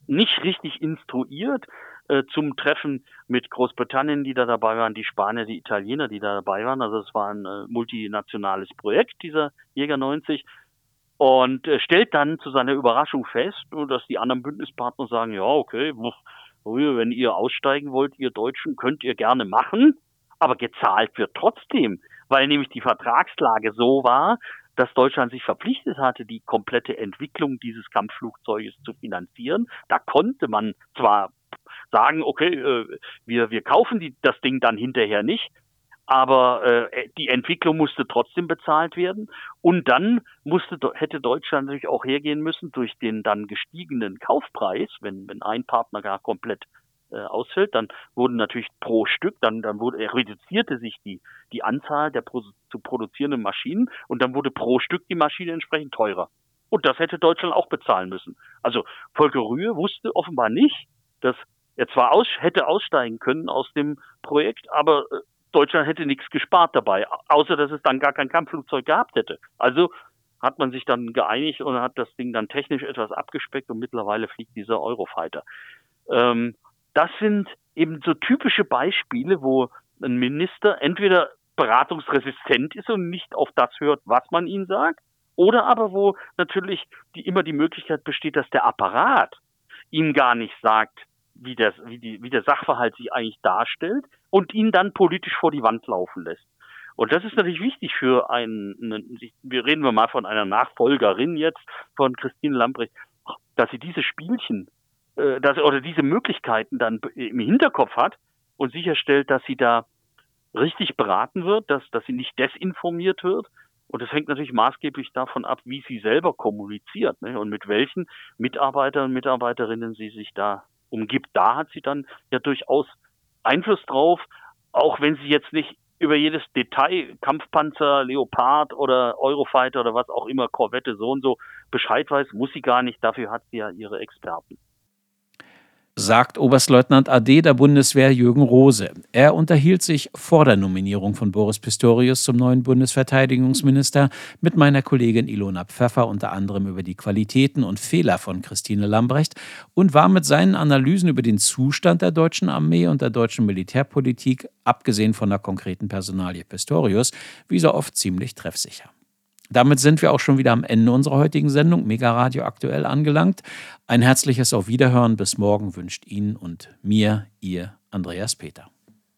nicht richtig instruiert äh, zum Treffen mit Großbritannien, die da dabei waren, die Spanier, die Italiener, die da dabei waren. Also es war ein äh, multinationales Projekt, dieser Jäger 90. Und äh, stellt dann zu seiner Überraschung fest, dass die anderen Bündnispartner sagen, ja, okay, wenn ihr aussteigen wollt, ihr Deutschen, könnt ihr gerne machen, aber gezahlt wird trotzdem, weil nämlich die Vertragslage so war, dass Deutschland sich verpflichtet hatte, die komplette Entwicklung dieses Kampfflugzeuges zu finanzieren. Da konnte man zwar sagen, okay, äh, wir, wir kaufen die, das Ding dann hinterher nicht, aber äh, die Entwicklung musste trotzdem bezahlt werden. Und dann musste, hätte Deutschland natürlich auch hergehen müssen durch den dann gestiegenen Kaufpreis, wenn, wenn ein Partner gar komplett äh, ausfällt, dann wurden natürlich pro Stück, dann, dann wurde, reduzierte sich die, die Anzahl der pro, zu produzierenden Maschinen und dann wurde pro Stück die Maschine entsprechend teurer. Und das hätte Deutschland auch bezahlen müssen. Also Volker Rühe wusste offenbar nicht, dass er zwar aus, hätte aussteigen können aus dem Projekt, aber äh, Deutschland hätte nichts gespart dabei, außer dass es dann gar kein Kampfflugzeug gehabt hätte. Also hat man sich dann geeinigt und hat das Ding dann technisch etwas abgespeckt und mittlerweile fliegt dieser Eurofighter. Ähm, das sind eben so typische Beispiele, wo ein Minister entweder beratungsresistent ist und nicht auf das hört, was man ihm sagt, oder aber wo natürlich die, immer die Möglichkeit besteht, dass der Apparat ihm gar nicht sagt, wie, das, wie, die, wie der Sachverhalt sich eigentlich darstellt und ihn dann politisch vor die Wand laufen lässt. Und das ist natürlich wichtig für einen, wir reden wir mal von einer Nachfolgerin jetzt von Christine Lambrecht, dass sie diese Spielchen äh, dass, oder diese Möglichkeiten dann im Hinterkopf hat und sicherstellt, dass sie da richtig beraten wird, dass, dass sie nicht desinformiert wird. Und das hängt natürlich maßgeblich davon ab, wie sie selber kommuniziert ne? und mit welchen Mitarbeitern und Mitarbeiterinnen sie sich da umgibt. Da hat sie dann ja durchaus Einfluss drauf, auch wenn sie jetzt nicht über jedes Detail, Kampfpanzer, Leopard oder Eurofighter oder was auch immer, Korvette so und so Bescheid weiß, muss sie gar nicht. Dafür hat sie ja ihre Experten sagt Oberstleutnant AD der Bundeswehr Jürgen Rose. Er unterhielt sich vor der Nominierung von Boris Pistorius zum neuen Bundesverteidigungsminister mit meiner Kollegin Ilona Pfeffer unter anderem über die Qualitäten und Fehler von Christine Lambrecht und war mit seinen Analysen über den Zustand der deutschen Armee und der deutschen Militärpolitik, abgesehen von der konkreten Personalie Pistorius, wie so oft ziemlich treffsicher. Damit sind wir auch schon wieder am Ende unserer heutigen Sendung Mega Radio aktuell angelangt. Ein herzliches Auf Wiederhören bis morgen wünscht Ihnen und mir Ihr Andreas Peter.